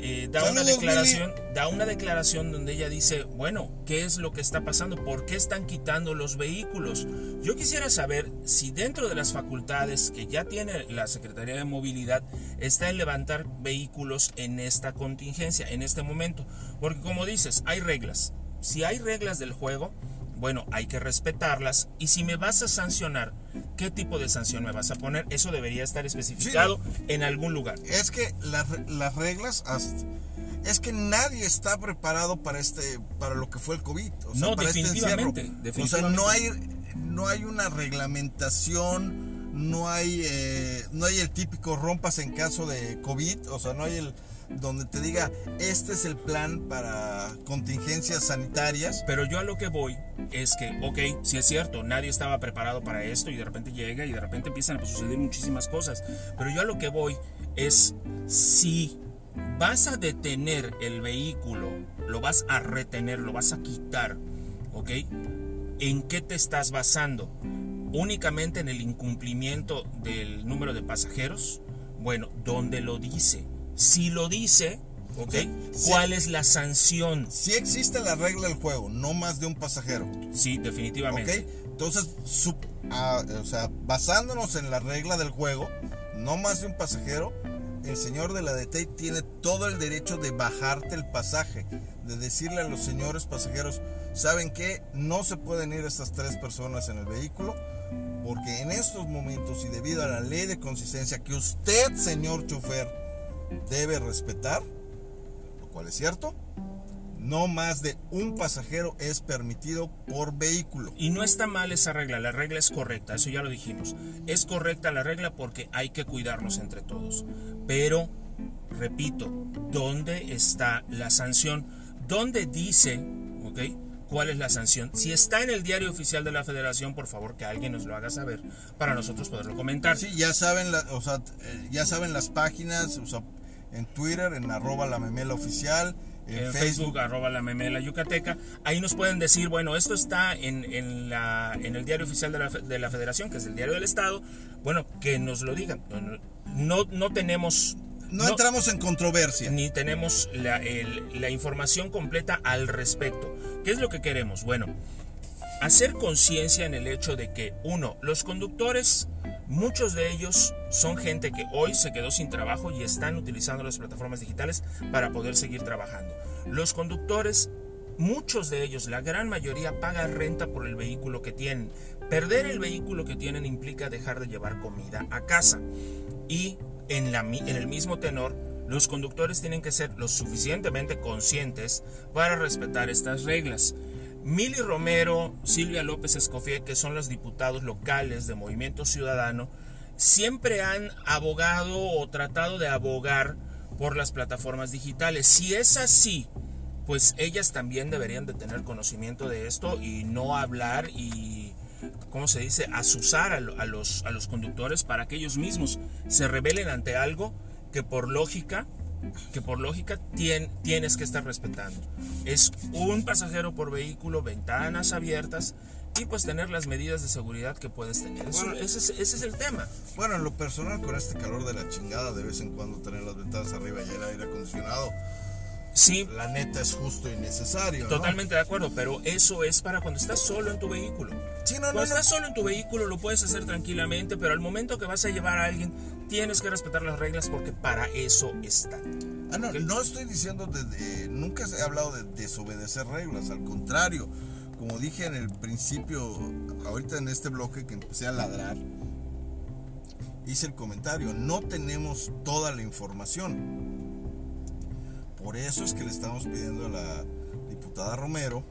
eh, da una declaración, da una declaración donde ella dice, bueno, ¿qué es lo que está pasando? ¿Por qué están quitando los vehículos? Yo quisiera saber si dentro de las facultades que ya tiene la Secretaría de Movilidad está el levantar vehículos en esta contingencia, en este momento, porque como dices, hay reglas. Si hay reglas del juego, bueno, hay que respetarlas y si me vas a sancionar, ¿qué tipo de sanción me vas a poner? Eso debería estar especificado en algún lugar. Es que las, re- las reglas hasta- es que nadie está preparado para este para lo que fue el COVID, o sea, No, para este definitivamente. O sea, no hay no hay una reglamentación, no hay eh, no hay el típico rompas en caso de COVID, o sea, no hay el donde te diga este es el plan para contingencias sanitarias. Pero yo a lo que voy es que, ok, si es cierto, nadie estaba preparado para esto y de repente llega y de repente empiezan a suceder muchísimas cosas. Pero yo a lo que voy es si vas a detener el vehículo, lo vas a retener, lo vas a quitar, ¿ok? ¿En qué te estás basando? ¿Únicamente en el incumplimiento del número de pasajeros? Bueno, ¿dónde lo dice? Si lo dice. Sí, sí. ¿Cuál es la sanción? Si existe la regla del juego, no más de un pasajero. Sí, definitivamente. ¿Ok? Entonces, ah, o sea, basándonos en la regla del juego, no más de un pasajero, el señor de la DT tiene todo el derecho de bajarte el pasaje, de decirle a los señores pasajeros, ¿saben qué? No se pueden ir estas tres personas en el vehículo, porque en estos momentos y debido a la ley de consistencia que usted, señor chofer, debe respetar, lo cual es cierto, no más de un pasajero es permitido por vehículo. Y no está mal esa regla, la regla es correcta, eso ya lo dijimos. Es correcta la regla porque hay que cuidarnos entre todos. Pero, repito, ¿dónde está la sanción? ¿Dónde dice, ok, cuál es la sanción? Si está en el diario oficial de la federación, por favor que alguien nos lo haga saber para nosotros poderlo comentar. Sí, ya saben, la- o sea, eh, ya saben las páginas, o sea, en Twitter, en arroba la memela oficial, en, en Facebook. Facebook, arroba la memela yucateca. Ahí nos pueden decir, bueno, esto está en, en la, en el diario oficial de la, de la federación, que es el diario del Estado. Bueno, que nos lo digan. No, no tenemos... No, entramos en controversia. Ni tenemos la, el- la información completa al respecto. ¿Qué es lo que queremos? Bueno, hacer conciencia en el hecho de que, uno, los conductores, muchos de ellos son gente que hoy se quedó sin trabajo y están utilizando las plataformas digitales para poder seguir trabajando. Los conductores, muchos de ellos, la gran mayoría, paga renta por el vehículo que tienen. Perder el vehículo que tienen implica dejar de llevar comida a casa. Y en, en el mismo tenor, los conductores tienen que ser lo suficientemente conscientes para respetar estas reglas. Mili Romero, Silvia López Escofié, que son los diputados locales de Movimiento Ciudadano, siempre han abogado o tratado de abogar por las plataformas digitales. Si es así, pues ellas también deberían de tener conocimiento de esto y no hablar y, ¿cómo se dice?, asusar a, lo- a los, a los conductores para que ellos mismos se rebelen ante algo que por lógica, que por lógica tien- tienes que estar respetando. Es un pasajero por vehículo, ventanas abiertas y pues tener las medidas de seguridad que puedes tener. Eso- ese, es, ese es el tema. Bueno, en lo personal, con este calor de la chingada, de vez en cuando tener las ventanas arriba y el aire acondicionado, Sí, la neta es justo y necesario. ¿no? totalmente de acuerdo, pero eso es para cuando estás solo en tu vehículo. Sí, no, no, Cuando no. estás solo en tu vehículo lo puedes hacer tranquilamente, pero al momento que vas a llevar a alguien tienes que respetar las reglas porque para eso está. Ah, no, no estoy diciendo de, de- nunca he hablado de desobedecer reglas, al contrario, como dije en el principio, ahorita en este bloque que empecé a ladrar, hice el comentario, no tenemos toda la información. Por eso es que le estamos pidiendo a la diputada Romero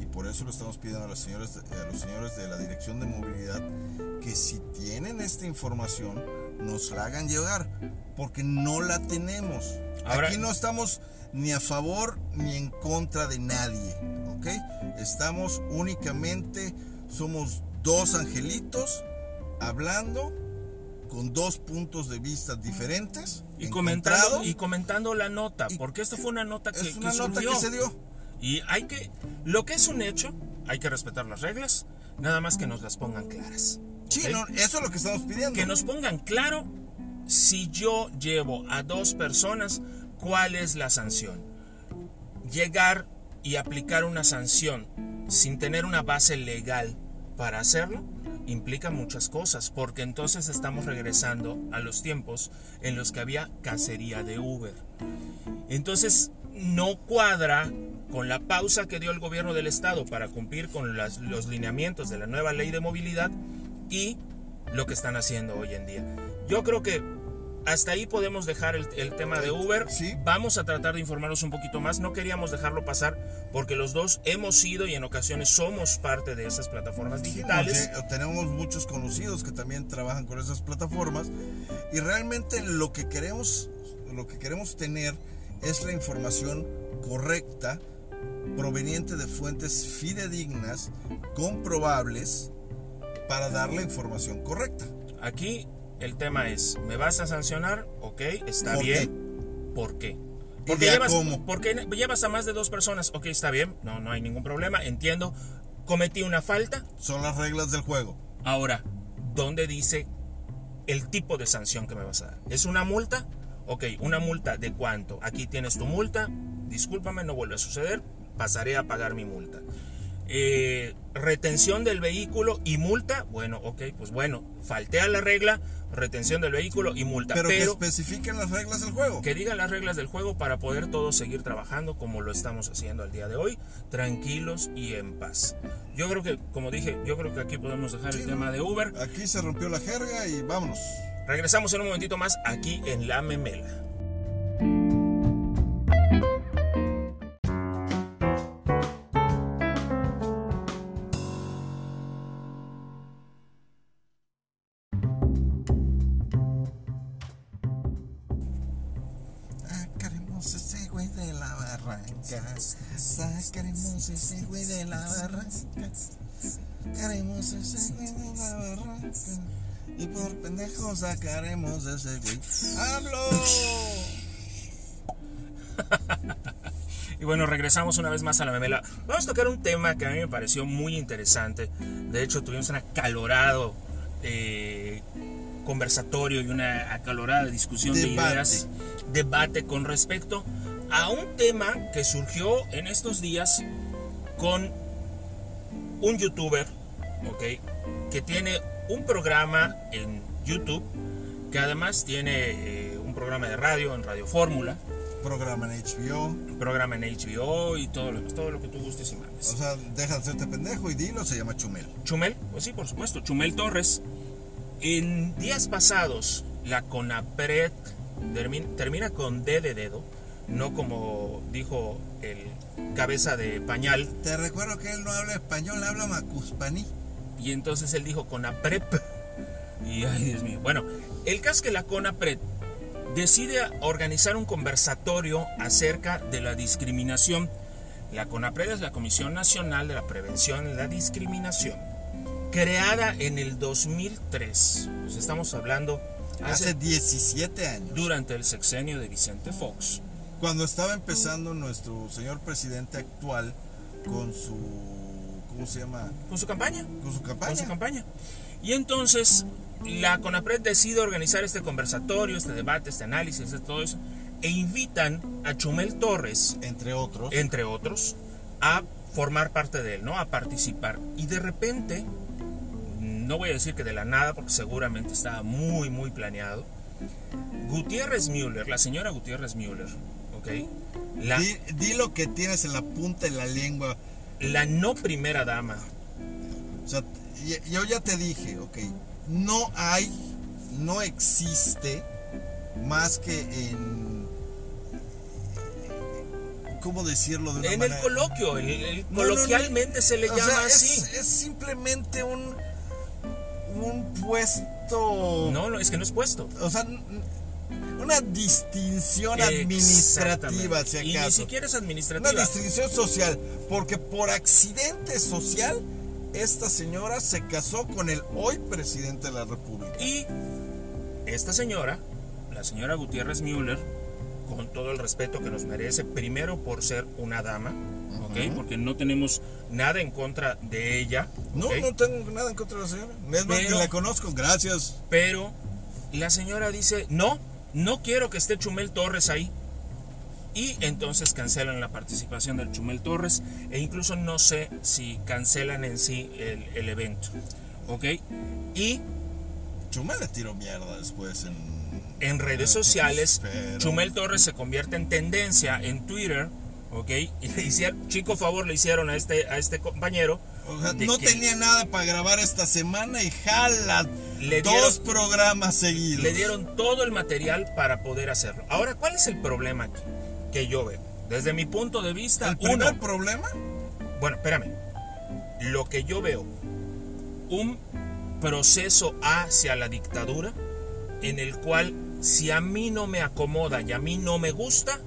y por eso le estamos pidiendo a los señores, a los señores de la Dirección de Movilidad que si tienen esta información nos la hagan llegar, porque no la tenemos. Ahora- Aquí no estamos ni a favor ni en contra de nadie, ¿ok? Estamos únicamente, somos dos angelitos hablando con dos puntos de vista diferentes. Y comentando, y comentando la nota, Y- porque esta fue una nota que, es una que nota surgió. que se dio. Y hay que, lo que es un hecho, hay que respetar las reglas, nada más que nos las pongan claras. Sí, eso es lo que estamos pidiendo. Que nos pongan claro si yo llevo a dos personas, cuál es la sanción. Llegar y aplicar una sanción sin tener una base legal para hacerlo implica muchas cosas, porque entonces estamos regresando a los tiempos en los que había cacería de Uber. Entonces no cuadra con la pausa que dio el gobierno del estado para cumplir con los lineamientos de la nueva ley de movilidad y lo que están haciendo hoy en día. Yo creo que hasta ahí podemos dejar el, el tema de Uber. Sí. Vamos a tratar de informarnos un poquito más. No queríamos dejarlo pasar porque los dos hemos sido y en ocasiones somos parte de esas plataformas digitales. lle- tenemos muchos conocidos que también trabajan con esas plataformas y realmente lo que queremos lo que queremos tener es la información correcta proveniente de fuentes fidedignas comprobables para dar la información correcta Aquí el tema es, ¿me vas a sancionar? Ok, está ¿Por bien. ¿Por qué? ¿Y Porque llevas, cómo? porque llevas a más de dos personas. Ok, está bien. No, no hay ningún problema. Entiendo. Cometí una falta. son las reglas del juego Ahora, ¿dónde dice el tipo de sanción que me vas a dar? ¿Es una multa? Ok, una multa de cuánto? Aquí tienes tu multa. Discúlpame, no vuelve a suceder. Pasaré a pagar mi multa. Eh, retención del vehículo y multa. Bueno, ok, pues bueno, falté a la regla, retención del vehículo y multa. pero, que Pero especifiquen las reglas del juego que digan las reglas del juego para poder todos seguir trabajando como lo estamos haciendo al día de hoy, tranquilos y en paz. Yo creo que, como dije, yo creo que aquí podemos dejar el tema de Uber. aquí se rompió la jerga y vámonos Regresamos en un momentito más aquí en La Memela. Sacaremos ese güey de la barranca. Sacaremos ese güey de la barranca. Y por pendejo sacaremos ese güey. ¡Hablo! [laughs] Y bueno, regresamos una vez más a La Memela. Vamos a tocar un tema que a mí me pareció muy interesante. De hecho, tuvimos un acalorado eh, conversatorio y una acalorada discusión de ideas, debate con respecto a un tema que surgió en estos días con un youtuber, ¿ok? Que tiene un programa en YouTube, que además tiene eh, un programa de radio en Radio Fórmula, Programa en HBO. un programa en HBO y todo lo, todo lo que tú gustes y mandes. O sea, deja de serte pendejo y dilo, se llama Chumel. Chumel, pues sí, por supuesto, Chumel Torres. En días pasados, la CONAPRED termina, termina con D de dedo, no como dijo el cabeza de pañal, Te recuerdo que él no habla español, habla macuspaní. y entonces él dijo CONAPREP. Y ay, Dios mío. Bueno, el caso es que la CONAPRED decide organizar un conversatorio acerca de la discriminación. La CONAPRED es la Comisión Nacional de la Prevención de la Discriminación, creada en el 2003. Pues estamos hablando Hace hace, 17 años. durante el sexenio de Vicente Fox. Cuando estaba empezando nuestro señor presidente actual con su. ¿Cómo se llama? Con su campaña. Con su con campaña. su campaña. Y entonces la CONAPRED decide organizar este conversatorio, este debate, este análisis, de todo eso, e invitan a Chumel Torres, Entre otros. entre otros, a formar parte de él, ¿no? A participar. Y de repente, no voy a decir que de la nada, porque seguramente estaba muy, muy planeado, Gutiérrez Müller, la señora Gutiérrez Müller, ¿ok? La, Di, di lo que tienes en la punta de la lengua. la no primera dama O sea, yo ya te dije, ok. No hay, no existe más que en, cómo decirlo de una En el coloquio, el- el- No, no, no. coloquialmente se le llama sea, así. Es, simplemente un, un puesto. No, no, es que no es puesto. O sea, una distinción administrativa, si Y ni acaso. siquiera es Una administrativa. distinción social. Porque por accidente social, esta señora se casó con el hoy presidente de la República. Y esta señora, la señora Gutiérrez Müller, con todo el respeto que nos merece, primero por ser una dama. Porque no tenemos nada en contra de ella, No, no tengo nada en contra de la señora. Es más, que la conozco, gracias. Pero la señora dice, no, no quiero que esté Chumel Torres ahí. Y entonces cancelan la participación del Chumel Torres e incluso no sé si cancelan en sí el, el evento. ¿Ok? Y Chumel le tiró mierda después en. en redes sociales, Pero- Chumel Torres se convierte en tendencia en Twitter. ¿Ok? Y le hicieron, chico favor le hicieron a este, a este compañero. O sea, de no que tenía nada para grabar esta semana y jala Le dos programas seguidos. Le dieron todo el material para poder hacerlo. Ahora, ¿cuál es el problema aquí? Que yo veo. Desde mi punto de vista, ¿El primer uno, problema? bueno, espérame. Lo que yo veo, un proceso hacia la dictadura en el cual si a mí no me acomoda y a mí no me gusta,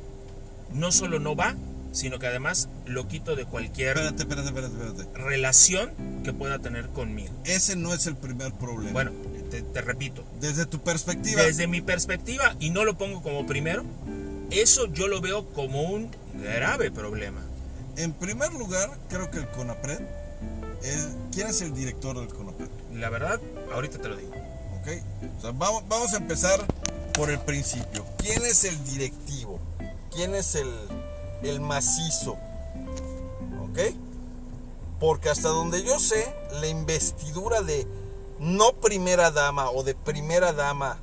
no solo no va, sino que además lo quito de cualquier Espérate, espérate, espérate, relación que pueda tener conmigo. Ese no es el primer problema. Bueno, te, te repito, desde tu perspectiva. Desde mi perspectiva, y no lo pongo como primero, eso yo lo veo como un grave problema. En primer lugar, creo que el CONAPRED. es- ¿Quién es el director del CONAPRED? La verdad, ahorita te lo digo. ¿Ok? O sea, vamos, vamos a empezar por el principio. ¿Quién es el directivo? ¿Quién es el, el macizo? ¿Ok? Porque hasta donde yo sé, la investidura de no primera dama o de primera dama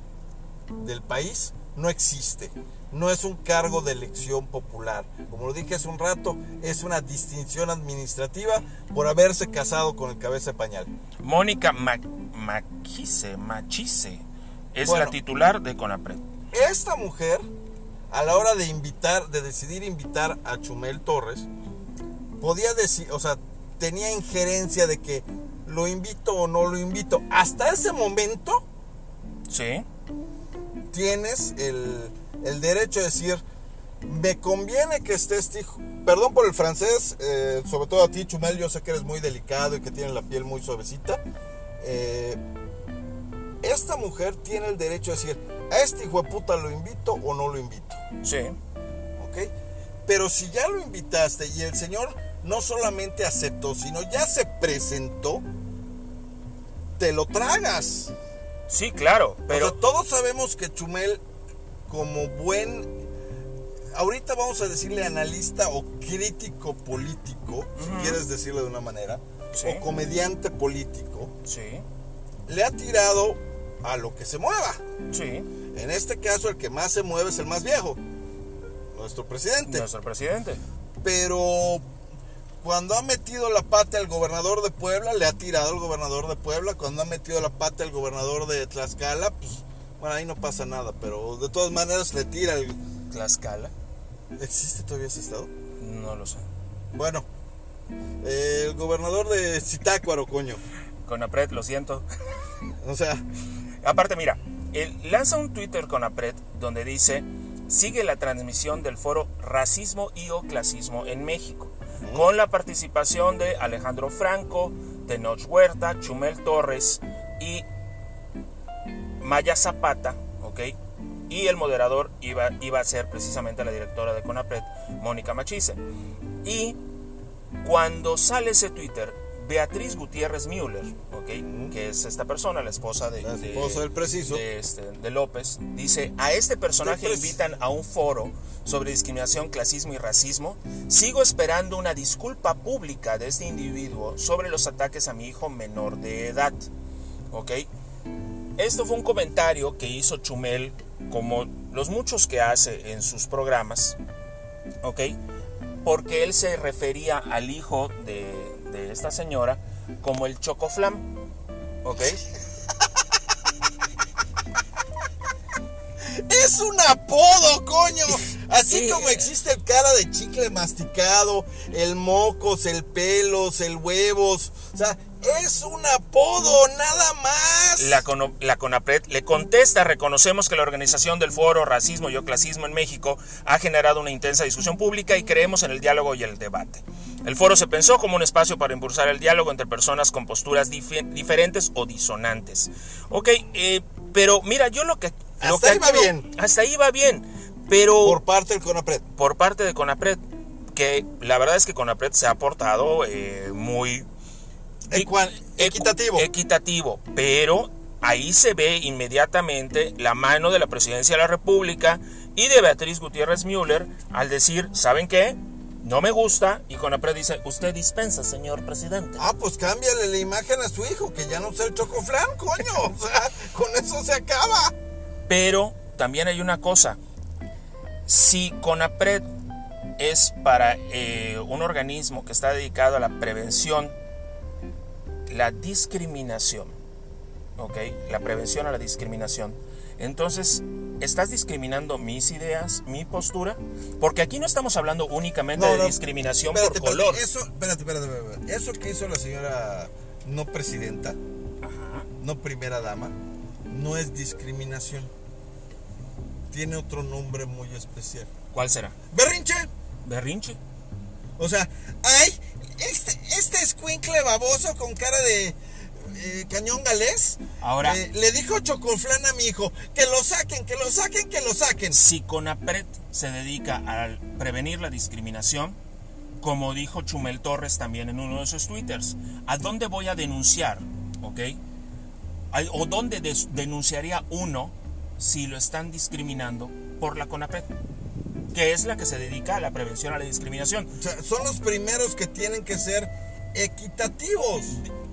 del país no existe. No es un cargo de elección popular. Como lo dije hace un rato, es una distinción administrativa por haberse casado con el cabeza de pañal. Mónica Machise, Machise es Bueno. la titular de CONAPRED. Esta mujer, a la hora de invitar, de decidir invitar a Chumel Torres, podía decir, o sea, tenía injerencia de que lo invito o no lo invito. Hasta ese momento Sí, tienes el, el derecho de decir, me conviene que esté este hijo. Perdón por el francés, eh, sobre todo a ti, Chumel, yo sé que eres muy delicado y que tienes la piel muy suavecita. Eh, esta mujer tiene el derecho de decir, a este hijo de puta lo invito o no lo invito. sí. ¿ok? Pero si ya lo invitaste y el señor no solamente aceptó, sino ya se presentó, te lo tragas. Sí, claro, pero todos sabemos que Chumel, como buen, ahorita vamos a decirle analista o crítico político, si quieres decirlo de una manera, Sí. o comediante político, sí, le ha tirado a lo que se mueva. sí, En este caso, el que más se mueve es el más viejo, nuestro presidente. nuestro presidente. Pero cuando ha metido la pata el gobernador de Puebla, le ha tirado el gobernador de Puebla. Cuando ha metido la pata el gobernador de Tlaxcala, pues bueno, ahí no pasa nada. Pero de todas maneras le tira el... Tlaxcala, ¿Existe todavía ese estado? no lo sé. Bueno, eh, el gobernador de Zitácuaro, coño. CONAPRED, lo siento. O sea, Aparte, mira, él lanza un Twitter con APRED donde dice, sigue la transmisión del foro Racismo y o Clasismo en México, con la participación de Alejandro Franco, Tenoch Huerta, Chumel Torres y Maya Zapata, ¿ok? Y el moderador iba, iba a ser precisamente la directora de CONAPRED, Mónica Machise. Y cuando sale ese Twitter, Beatriz Gutiérrez Müller. Que es esta persona, la esposa de, La de- esposa del preciso. de, este, de López, dice, a este personaje invitan a un foro sobre discriminación, clasismo y racismo. Sigo esperando una disculpa pública de este individuo sobre los ataques a mi hijo menor de edad. ¿Ok? Esto fue un comentario que hizo Chumel, como los muchos que hace en sus programas, ¿ok? Porque él se refería al hijo de, de esta señora como el Chocoflam, ¿ok? es un apodo, coño. Así como existe el cara de chicle masticado, el mocos, el pelos, el huevos. O sea, es un apodo, nada más. La, cono- la CONAPRED le contesta, reconocemos que la organización del foro Racismo y Clasismo en México ha generado una intensa discusión pública y creemos en el diálogo y el debate. El foro se pensó como un espacio para impulsar el diálogo entre personas con posturas dife- diferentes o disonantes. Ok, eh, pero mira, yo lo que... lo Hasta que ahí va bien. Hasta ahí va bien, pero Por parte del CONAPRED. por parte de CONAPRED, que la verdad es que CONAPRED se ha portado eh, muy Equitativo. equitativo, pero ahí se ve inmediatamente la mano de la presidencia de la República y de Beatriz Gutiérrez Müller al decir, ¿saben qué? No me gusta y Conapred dice, usted dispensa, señor presidente. Ah, pues cámbiale la imagen a su hijo, que ya no sea el chocoflan, coño. O sea, [laughs] con eso se acaba. Pero también hay una cosa, si CONAPRED es para eh, un organismo que está dedicado a la prevención, la discriminación, ¿ok? La prevención a la discriminación. Entonces, ¿estás discriminando mis ideas, mi postura? Porque aquí no estamos hablando únicamente No, de discriminación Espérate, por espérate, color. Eso, espérate, espérate, espérate. Eso que hizo la señora no presidenta, no primera dama, no es discriminación. Tiene otro nombre muy especial. ¿Cuál será? Berrinche. ¿Berrinche? O sea, ay, este, este escuincle baboso con cara de eh, cañón galés. Ahora- eh, le dijo Chocoflán a mi hijo, que lo saquen, que lo saquen, que lo saquen. Si CONAPRED se dedica a prevenir la discriminación, como dijo Chumel Torres también en uno de sus twitters, ¿a dónde voy a denunciar? ¿Ok? ¿O dónde denunciaría uno si lo están discriminando por la CONAPRED? Que es la que se dedica a la prevención a la discriminación. O sea, son los primeros que tienen que ser equitativos.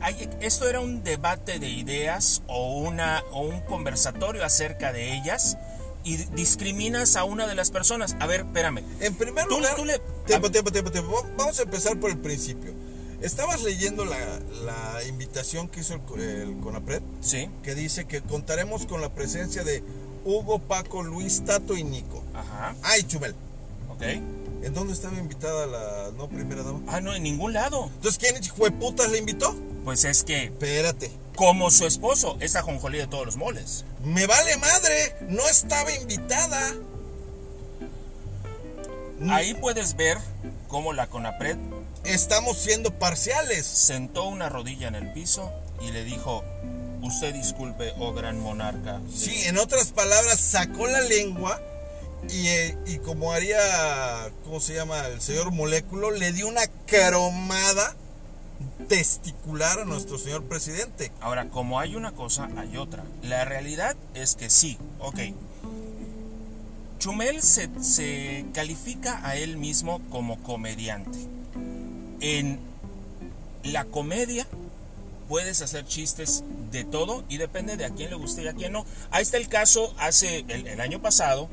Hay- esto era un debate de ideas o, una, o un conversatorio acerca de ellas y discriminas a una de las personas. A ver, espérame. En primer Tú- lugar, tú le- tiempo, tiempo, tiempo, tiempo. Vamos a empezar por el principio. Estabas leyendo la, la invitación que hizo el, el CONAPRED, Sí. que dice que contaremos con la presencia de Hugo, Paco, Luis, Tato y Nico. Ajá. Ay, Chumel. Ok. ¿En dónde estaba invitada la no primera dama? Ah, no, en ningún lado. Entonces, ¿quién hijueputas le invitó? Pues es que, Espérate. como su esposo, es ajonjolí de todos los moles. Me vale madre, no estaba invitada. Ahí puedes ver cómo la CONAPRED Estamos siendo parciales. sentó una rodilla en el piso y le dijo, usted disculpe, oh gran monarca. Sí, en otras palabras, sacó la lengua y, eh, y como haría, ¿cómo se llama? El señor Moléculo, le dio una cromada testicular a nuestro señor presidente. Ahora, como hay una cosa, hay otra. La realidad es que sí, ok. Chumel se, se califica a él mismo como comediante. En la comedia puedes hacer chistes de todo y depende de a quién le guste y a quién no. Ahí está el caso hace el, el año pasado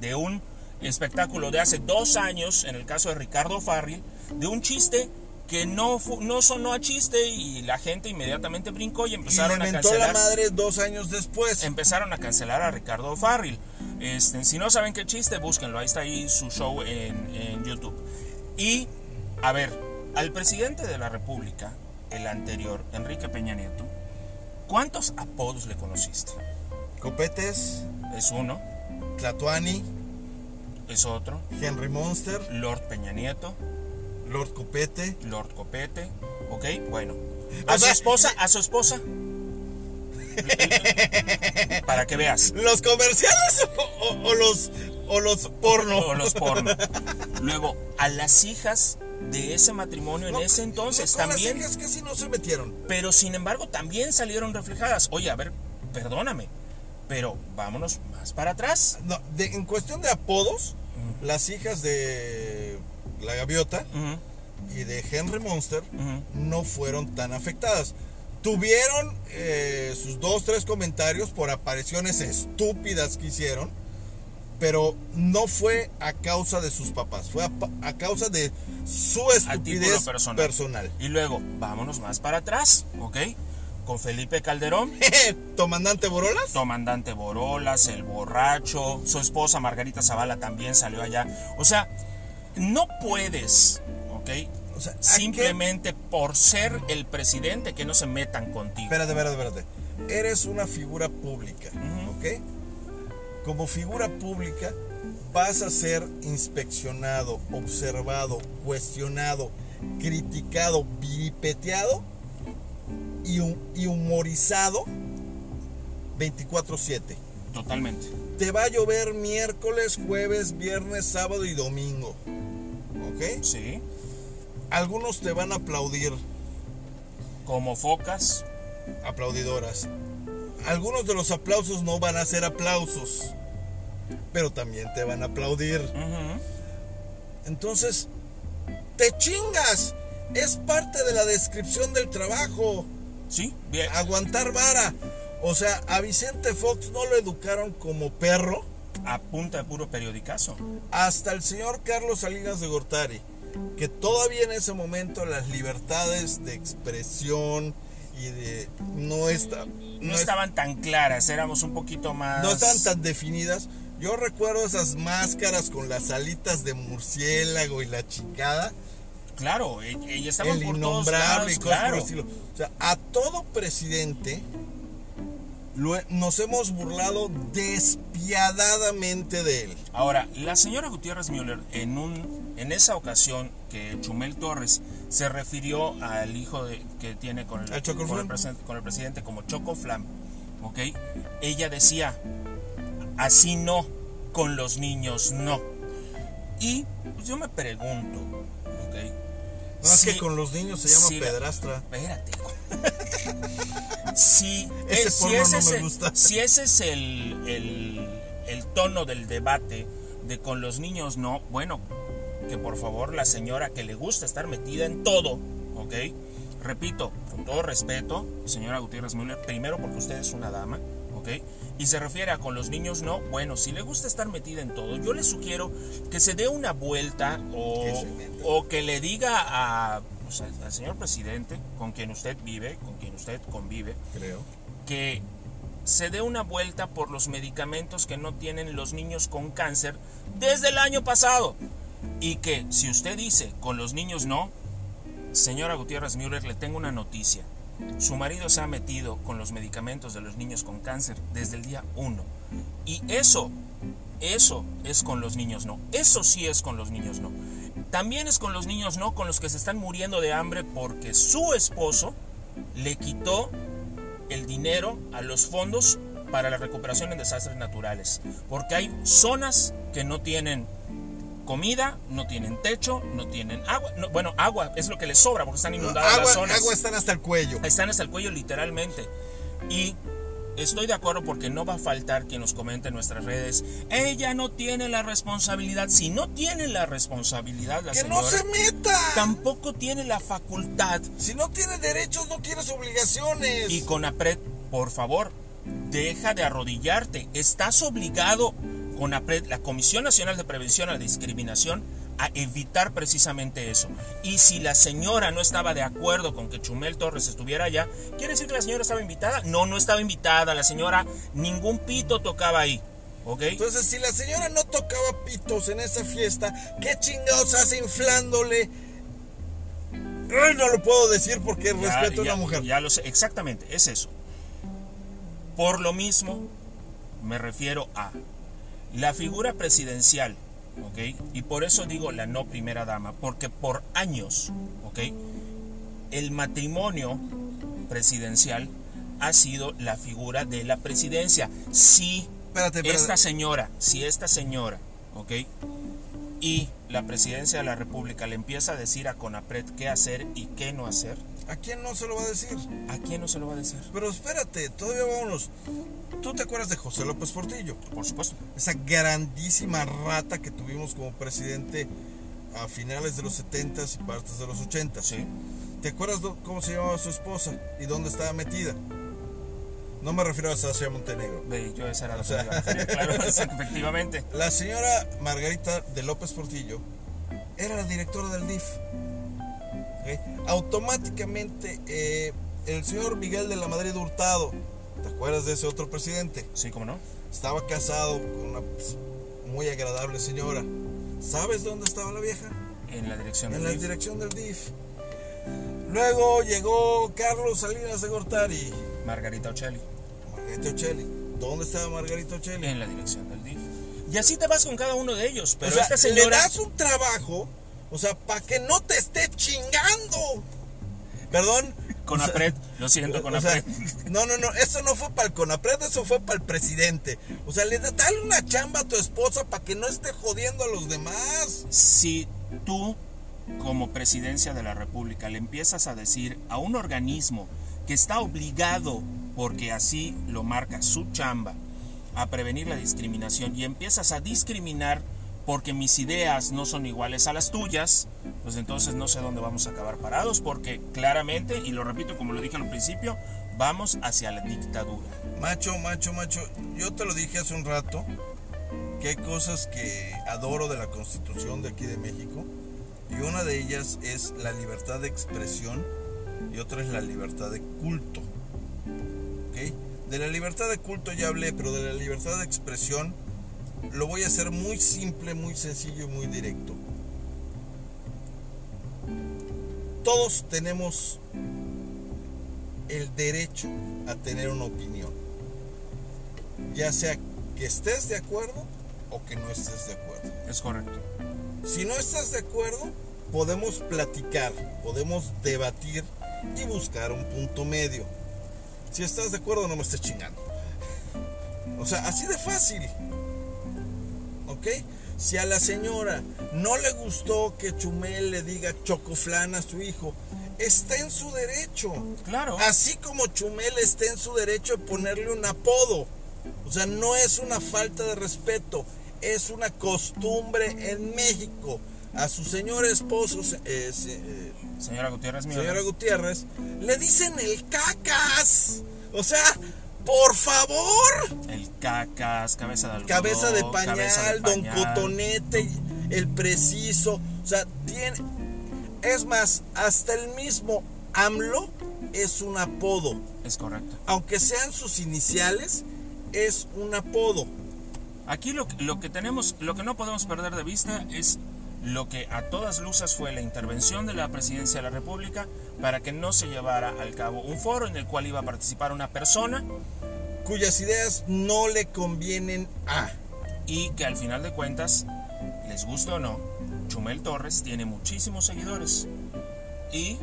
de un espectáculo de hace dos años, en el caso de Ricardo Farril, de un chiste que no, no sonó a chiste y la gente inmediatamente brincó y empezaron a mentó la cancelar madre dos años después. empezaron a cancelar a Ricardo Farril. Este, si no saben qué chiste, búsquenlo. Ahí está ahí su show en, en YouTube. Y, a ver, al presidente de la República, el anterior, Enrique Peña Nieto, ¿cuántos apodos le conociste? Copetes, Es uno, Tlatuani, es otro, Henry Monster, Lord Peña Nieto, Lord Copete. Lord Copete, ¿ok? Bueno. A su esposa, a su esposa. [laughs] Para que veas. ¿Los comerciales o, o- o los, o los porno? o los porno. Luego, a las hijas de ese matrimonio en ese entonces no, con las también, hijas casi no se metieron. pero sin embargo también salieron reflejadas. Oye, a ver, perdóname, pero vámonos más para atrás. No, de- en cuestión de apodos, las hijas de la gaviota y de Henry Monster no fueron tan afectadas. Tuvieron eh, sus dos, tres comentarios por apariciones estúpidas que hicieron, pero no fue a causa de sus papás, fue a, causa de su estupidez personal. personal. Y luego, vámonos más para atrás, ¿ok? con Felipe Calderón, [laughs] ¿Tomandante Borolas? Comandante Borolas, el borracho, su esposa Margarita Zavala también salió allá. O sea, no puedes, ¿ok? O sea, ¿a qué- Simplemente por ser el presidente que no se metan contigo. Espérate, espérate, espérate. Eres una figura pública, ¿ok? Como figura pública vas a ser inspeccionado, observado, cuestionado, criticado, vilipeteado y, y humorizado 24/7. Totalmente. Te va a llover miércoles, jueves, viernes, sábado y domingo. ¿Ok? Sí. Algunos te van a aplaudir, Como focas. aplaudidoras. Algunos de los aplausos no van a ser aplausos, pero también te van a aplaudir. Entonces, te chingas. Es parte de la descripción del trabajo. Sí, bien. Aguantar vara. O sea, a Vicente Fox no lo educaron como perro. A punta de puro periodicazo. Hasta el señor Carlos Salinas de Gortari, que todavía en ese momento las libertades de expresión y de no está No, es- estaban tan claras, éramos un poquito más. no estaban tan definidas. Yo recuerdo esas máscaras con las alitas de murciélago y la chingada, Claro, y, y estaban el por todos innombrable y cosas por el claro. estilo. O sea, a todo presidente lo nos hemos burlado despiadadamente de él. Ahora, la señora Gutiérrez Müller, en, un, en esa ocasión que Chumel Torres se refirió al hijo de- que tiene con el, con, el presen- con el presidente como Chocoflam, ¿ok? Ella decía, así no, con los niños no. Y pues, yo me pregunto, ¿ok? No es que con los niños se llama si la- pedrastra. Espérate. [laughs] si, Ese eh, si porno ese no es me el- gusta. si ese es el, el- el tono del debate de con los niños no, bueno, que por favor la señora que le gusta estar metida en todo, ¿ok? Repito, con todo respeto, señora Gutiérrez Müller, primero porque usted es una dama, ¿ok? Y se refiere a con los niños no, bueno, si le gusta estar metida en todo, yo le sugiero que se dé una vuelta o, o que le diga a, pues, al, al señor presidente con quien usted vive, con quien usted convive, Creo. que se dé una vuelta por los medicamentos que no tienen los niños con cáncer desde el año pasado. Y que si usted dice con los niños no, señora Gutiérrez Müller, le tengo una noticia. Su marido se ha metido con los medicamentos de los niños con cáncer desde el día 1. Y eso, eso es con los niños no. Eso sí es con los niños no. También es con los niños no, con los que se están muriendo de hambre porque su esposo le quitó el dinero a los fondos para la recuperación en desastres naturales. Porque hay zonas que no tienen comida, no tienen techo, no tienen agua. No, bueno, agua es lo que les sobra porque están inundadas Agua, las zonas. agua están hasta el cuello. Están hasta el cuello literalmente. Y estoy de acuerdo porque no va a faltar quien nos comente en nuestras redes. Ella no tiene la responsabilidad. Si no tiene la responsabilidad la ¡Que señora, no se meta! tampoco tiene la facultad Si no tienes derechos, no tienes obligaciones. Y con APRED, por favor, deja de arrodillarte. Estás obligado con APRED, la Comisión Nacional de Prevención a la Discriminación, a evitar precisamente eso. Y si la señora no estaba de acuerdo con que Chumel Torres estuviera allá, ¿quiere decir que la señora estaba invitada? No, no estaba invitada. La señora, ningún pito tocaba ahí. ¿Ok? Entonces, si la señora no tocaba pitos en esa fiesta, ¿qué chingados hace inflándole? Ay, no lo puedo decir porque Ya- respeto a una mujer. Ya lo sé, exactamente, es eso. Por lo mismo, me refiero a la figura presidencial, ¿ok? Y por eso digo la no primera dama, porque por años, ¿ok? El matrimonio presidencial ha sido la figura de la presidencia. Si Espérate, espérate. esta señora, si esta señora, ¿ok? Y la presidencia de la República le empieza a decir a Conapred qué hacer y qué no hacer, ¿A quién no se lo va a decir? ¿a quién no se lo va a decir? Pero espérate, todavía vámonos. ¿Tú te acuerdas de José López Portillo? Por supuesto. Esa grandísima rata que tuvimos como presidente a finales de los 70s y partes de los 80s. Sí. ¿Te acuerdas cómo se llamaba su esposa y dónde estaba metida? No me refiero a Sasha Montenegro. De, yo esa era la O sea- claro, [laughs] efectivamente. La señora Margarita de López Portillo era la directora del DIF. ¿Ok? Automáticamente eh, el señor Miguel de la Madrid Hurtado, ¿te acuerdas de ese otro presidente? Sí, ¿cómo no? Estaba casado con una pues, muy agradable señora. ¿Sabes dónde estaba la vieja? En la dirección En del la DIF. dirección del DIF. Luego llegó Carlos Salinas de Gortari. Margarita Ocelli. Margarita Ocelli. ¿Dónde estaba Margarita Ocelli? En la dirección del DIF. Y así te vas con cada uno de ellos. Pero o sea, esta le señora. das un trabajo, o sea, para que no te esté chingando. Perdón. Con O sea, lo siento, con o sea, no, no, no, eso no fue para el CONAPRED, eso fue para el presidente. O sea, le da- dale una chamba a tu esposa para que no esté jodiendo a los demás. Si tú, como presidencia de la República, le empiezas a decir a un organismo que está obligado, porque así lo marca su chamba, a prevenir la discriminación y empiezas a discriminar porque mis ideas no son iguales a las tuyas, pues entonces no sé dónde vamos a acabar parados, porque claramente, y lo repito como lo dije al principio, vamos hacia la dictadura. Macho, macho, macho, yo te lo dije hace un rato, que hay cosas que adoro de la Constitución de aquí de México, y una de ellas es la libertad de expresión y otra es la libertad de culto. ¿Ok? De la libertad de culto ya hablé, pero de la libertad de expresión lo voy a hacer muy simple, muy sencillo y muy directo. Todos tenemos el derecho a tener una opinión. Ya sea que estés de acuerdo o que no estés de acuerdo. Es correcto. Si no estás de acuerdo, podemos platicar, podemos debatir y buscar un punto medio. Si estás de acuerdo, no me estés chingando. [laughs] O sea, así de fácil. ¿Ok? Si a la señora no le gustó que Chumel le diga chocoflán a su hijo, está en su derecho. Claro. Así como Chumel está en su derecho de ponerle un apodo. O sea, no es una falta de respeto, es una costumbre en México. A su señor esposo, eh, se- eh, Señora Gutiérrez, señora Gutiérrez, le dicen el cacas. O sea, por favor, El cacas, cabeza de algodón, cabeza de pañal, cabeza de don pañal. Cotonete, el preciso. O sea, tiene. Es más, hasta el mismo AMLO es un apodo. Es correcto. Aunque sean sus iniciales, es un apodo. Aquí lo que tenemos, lo que no podemos perder de vista es lo que a todas luces fue la intervención de la presidencia de la República para que no se llevara al cabo un foro en el cual iba a participar una persona Cuyas ideas no le convienen a. y que al final de cuentas, les guste o no, Chumel Torres tiene muchísimos seguidores y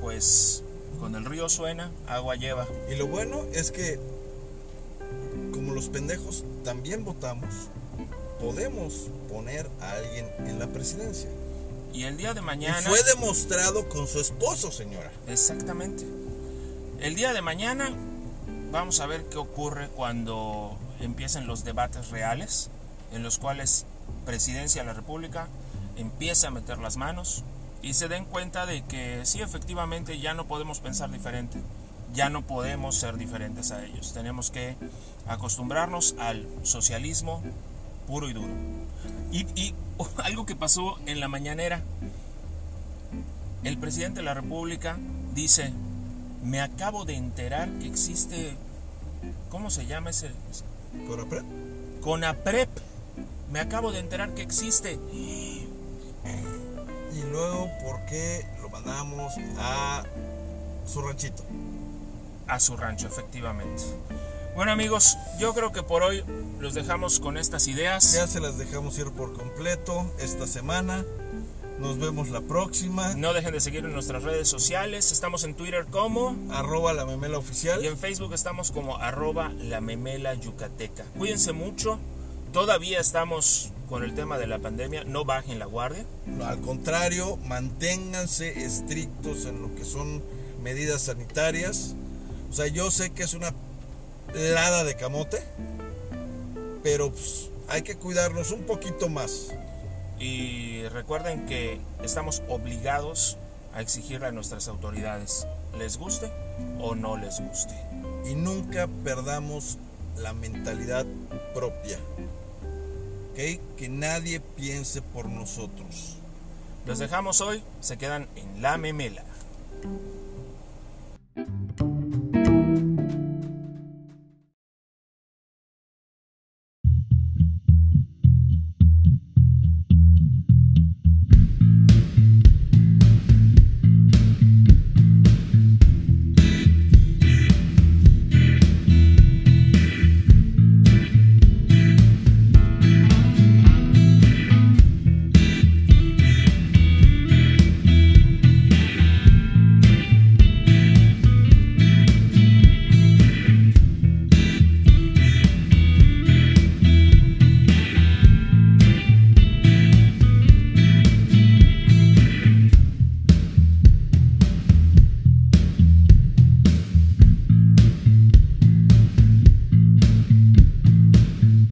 pues cuando el río suena, agua lleva. Y lo bueno es que, como los pendejos también votamos, podemos poner a alguien en la presidencia. Y el día de Y mañana... fue demostrado con su esposo, señora. Exactamente. El día de mañana vamos a ver qué ocurre cuando empiecen los debates reales, en los cuales Presidencia de la República empiece a meter las manos y se den cuenta de que sí, efectivamente, ya no podemos pensar diferente, ya no podemos ser diferentes a ellos. Tenemos que acostumbrarnos al socialismo puro y duro. Y, y [laughs] algo que pasó en la mañanera, el presidente de la República dice, me acabo de enterar que existe, ¿cómo se llama ese? ¿Corapred? CONAPREP. Me acabo de enterar que existe. [gasps] Y luego, ¿por qué lo mandamos a su ranchito? A su rancho, efectivamente. Bueno amigos, yo creo que por hoy los dejamos con estas ideas. Ya se las dejamos ir por completo esta semana. Nos vemos la próxima. No dejen de seguir en nuestras redes sociales. Estamos en Twitter como Arroba la memela oficial. y en Facebook estamos como arroba la memela yucateca. Cuídense mucho. Todavía estamos con el tema de la pandemia. No bajen la guardia. No, al contrario, manténganse estrictos en lo que son medidas sanitarias. O sea, yo sé que es una lada de camote, pero pues, hay que cuidarnos un poquito más. Y recuerden que estamos obligados a exigirle a nuestras autoridades, les guste o no les guste. Y nunca perdamos la mentalidad propia. ¿Ok? Que nadie piense por nosotros. Los dejamos hoy, se quedan en la memela.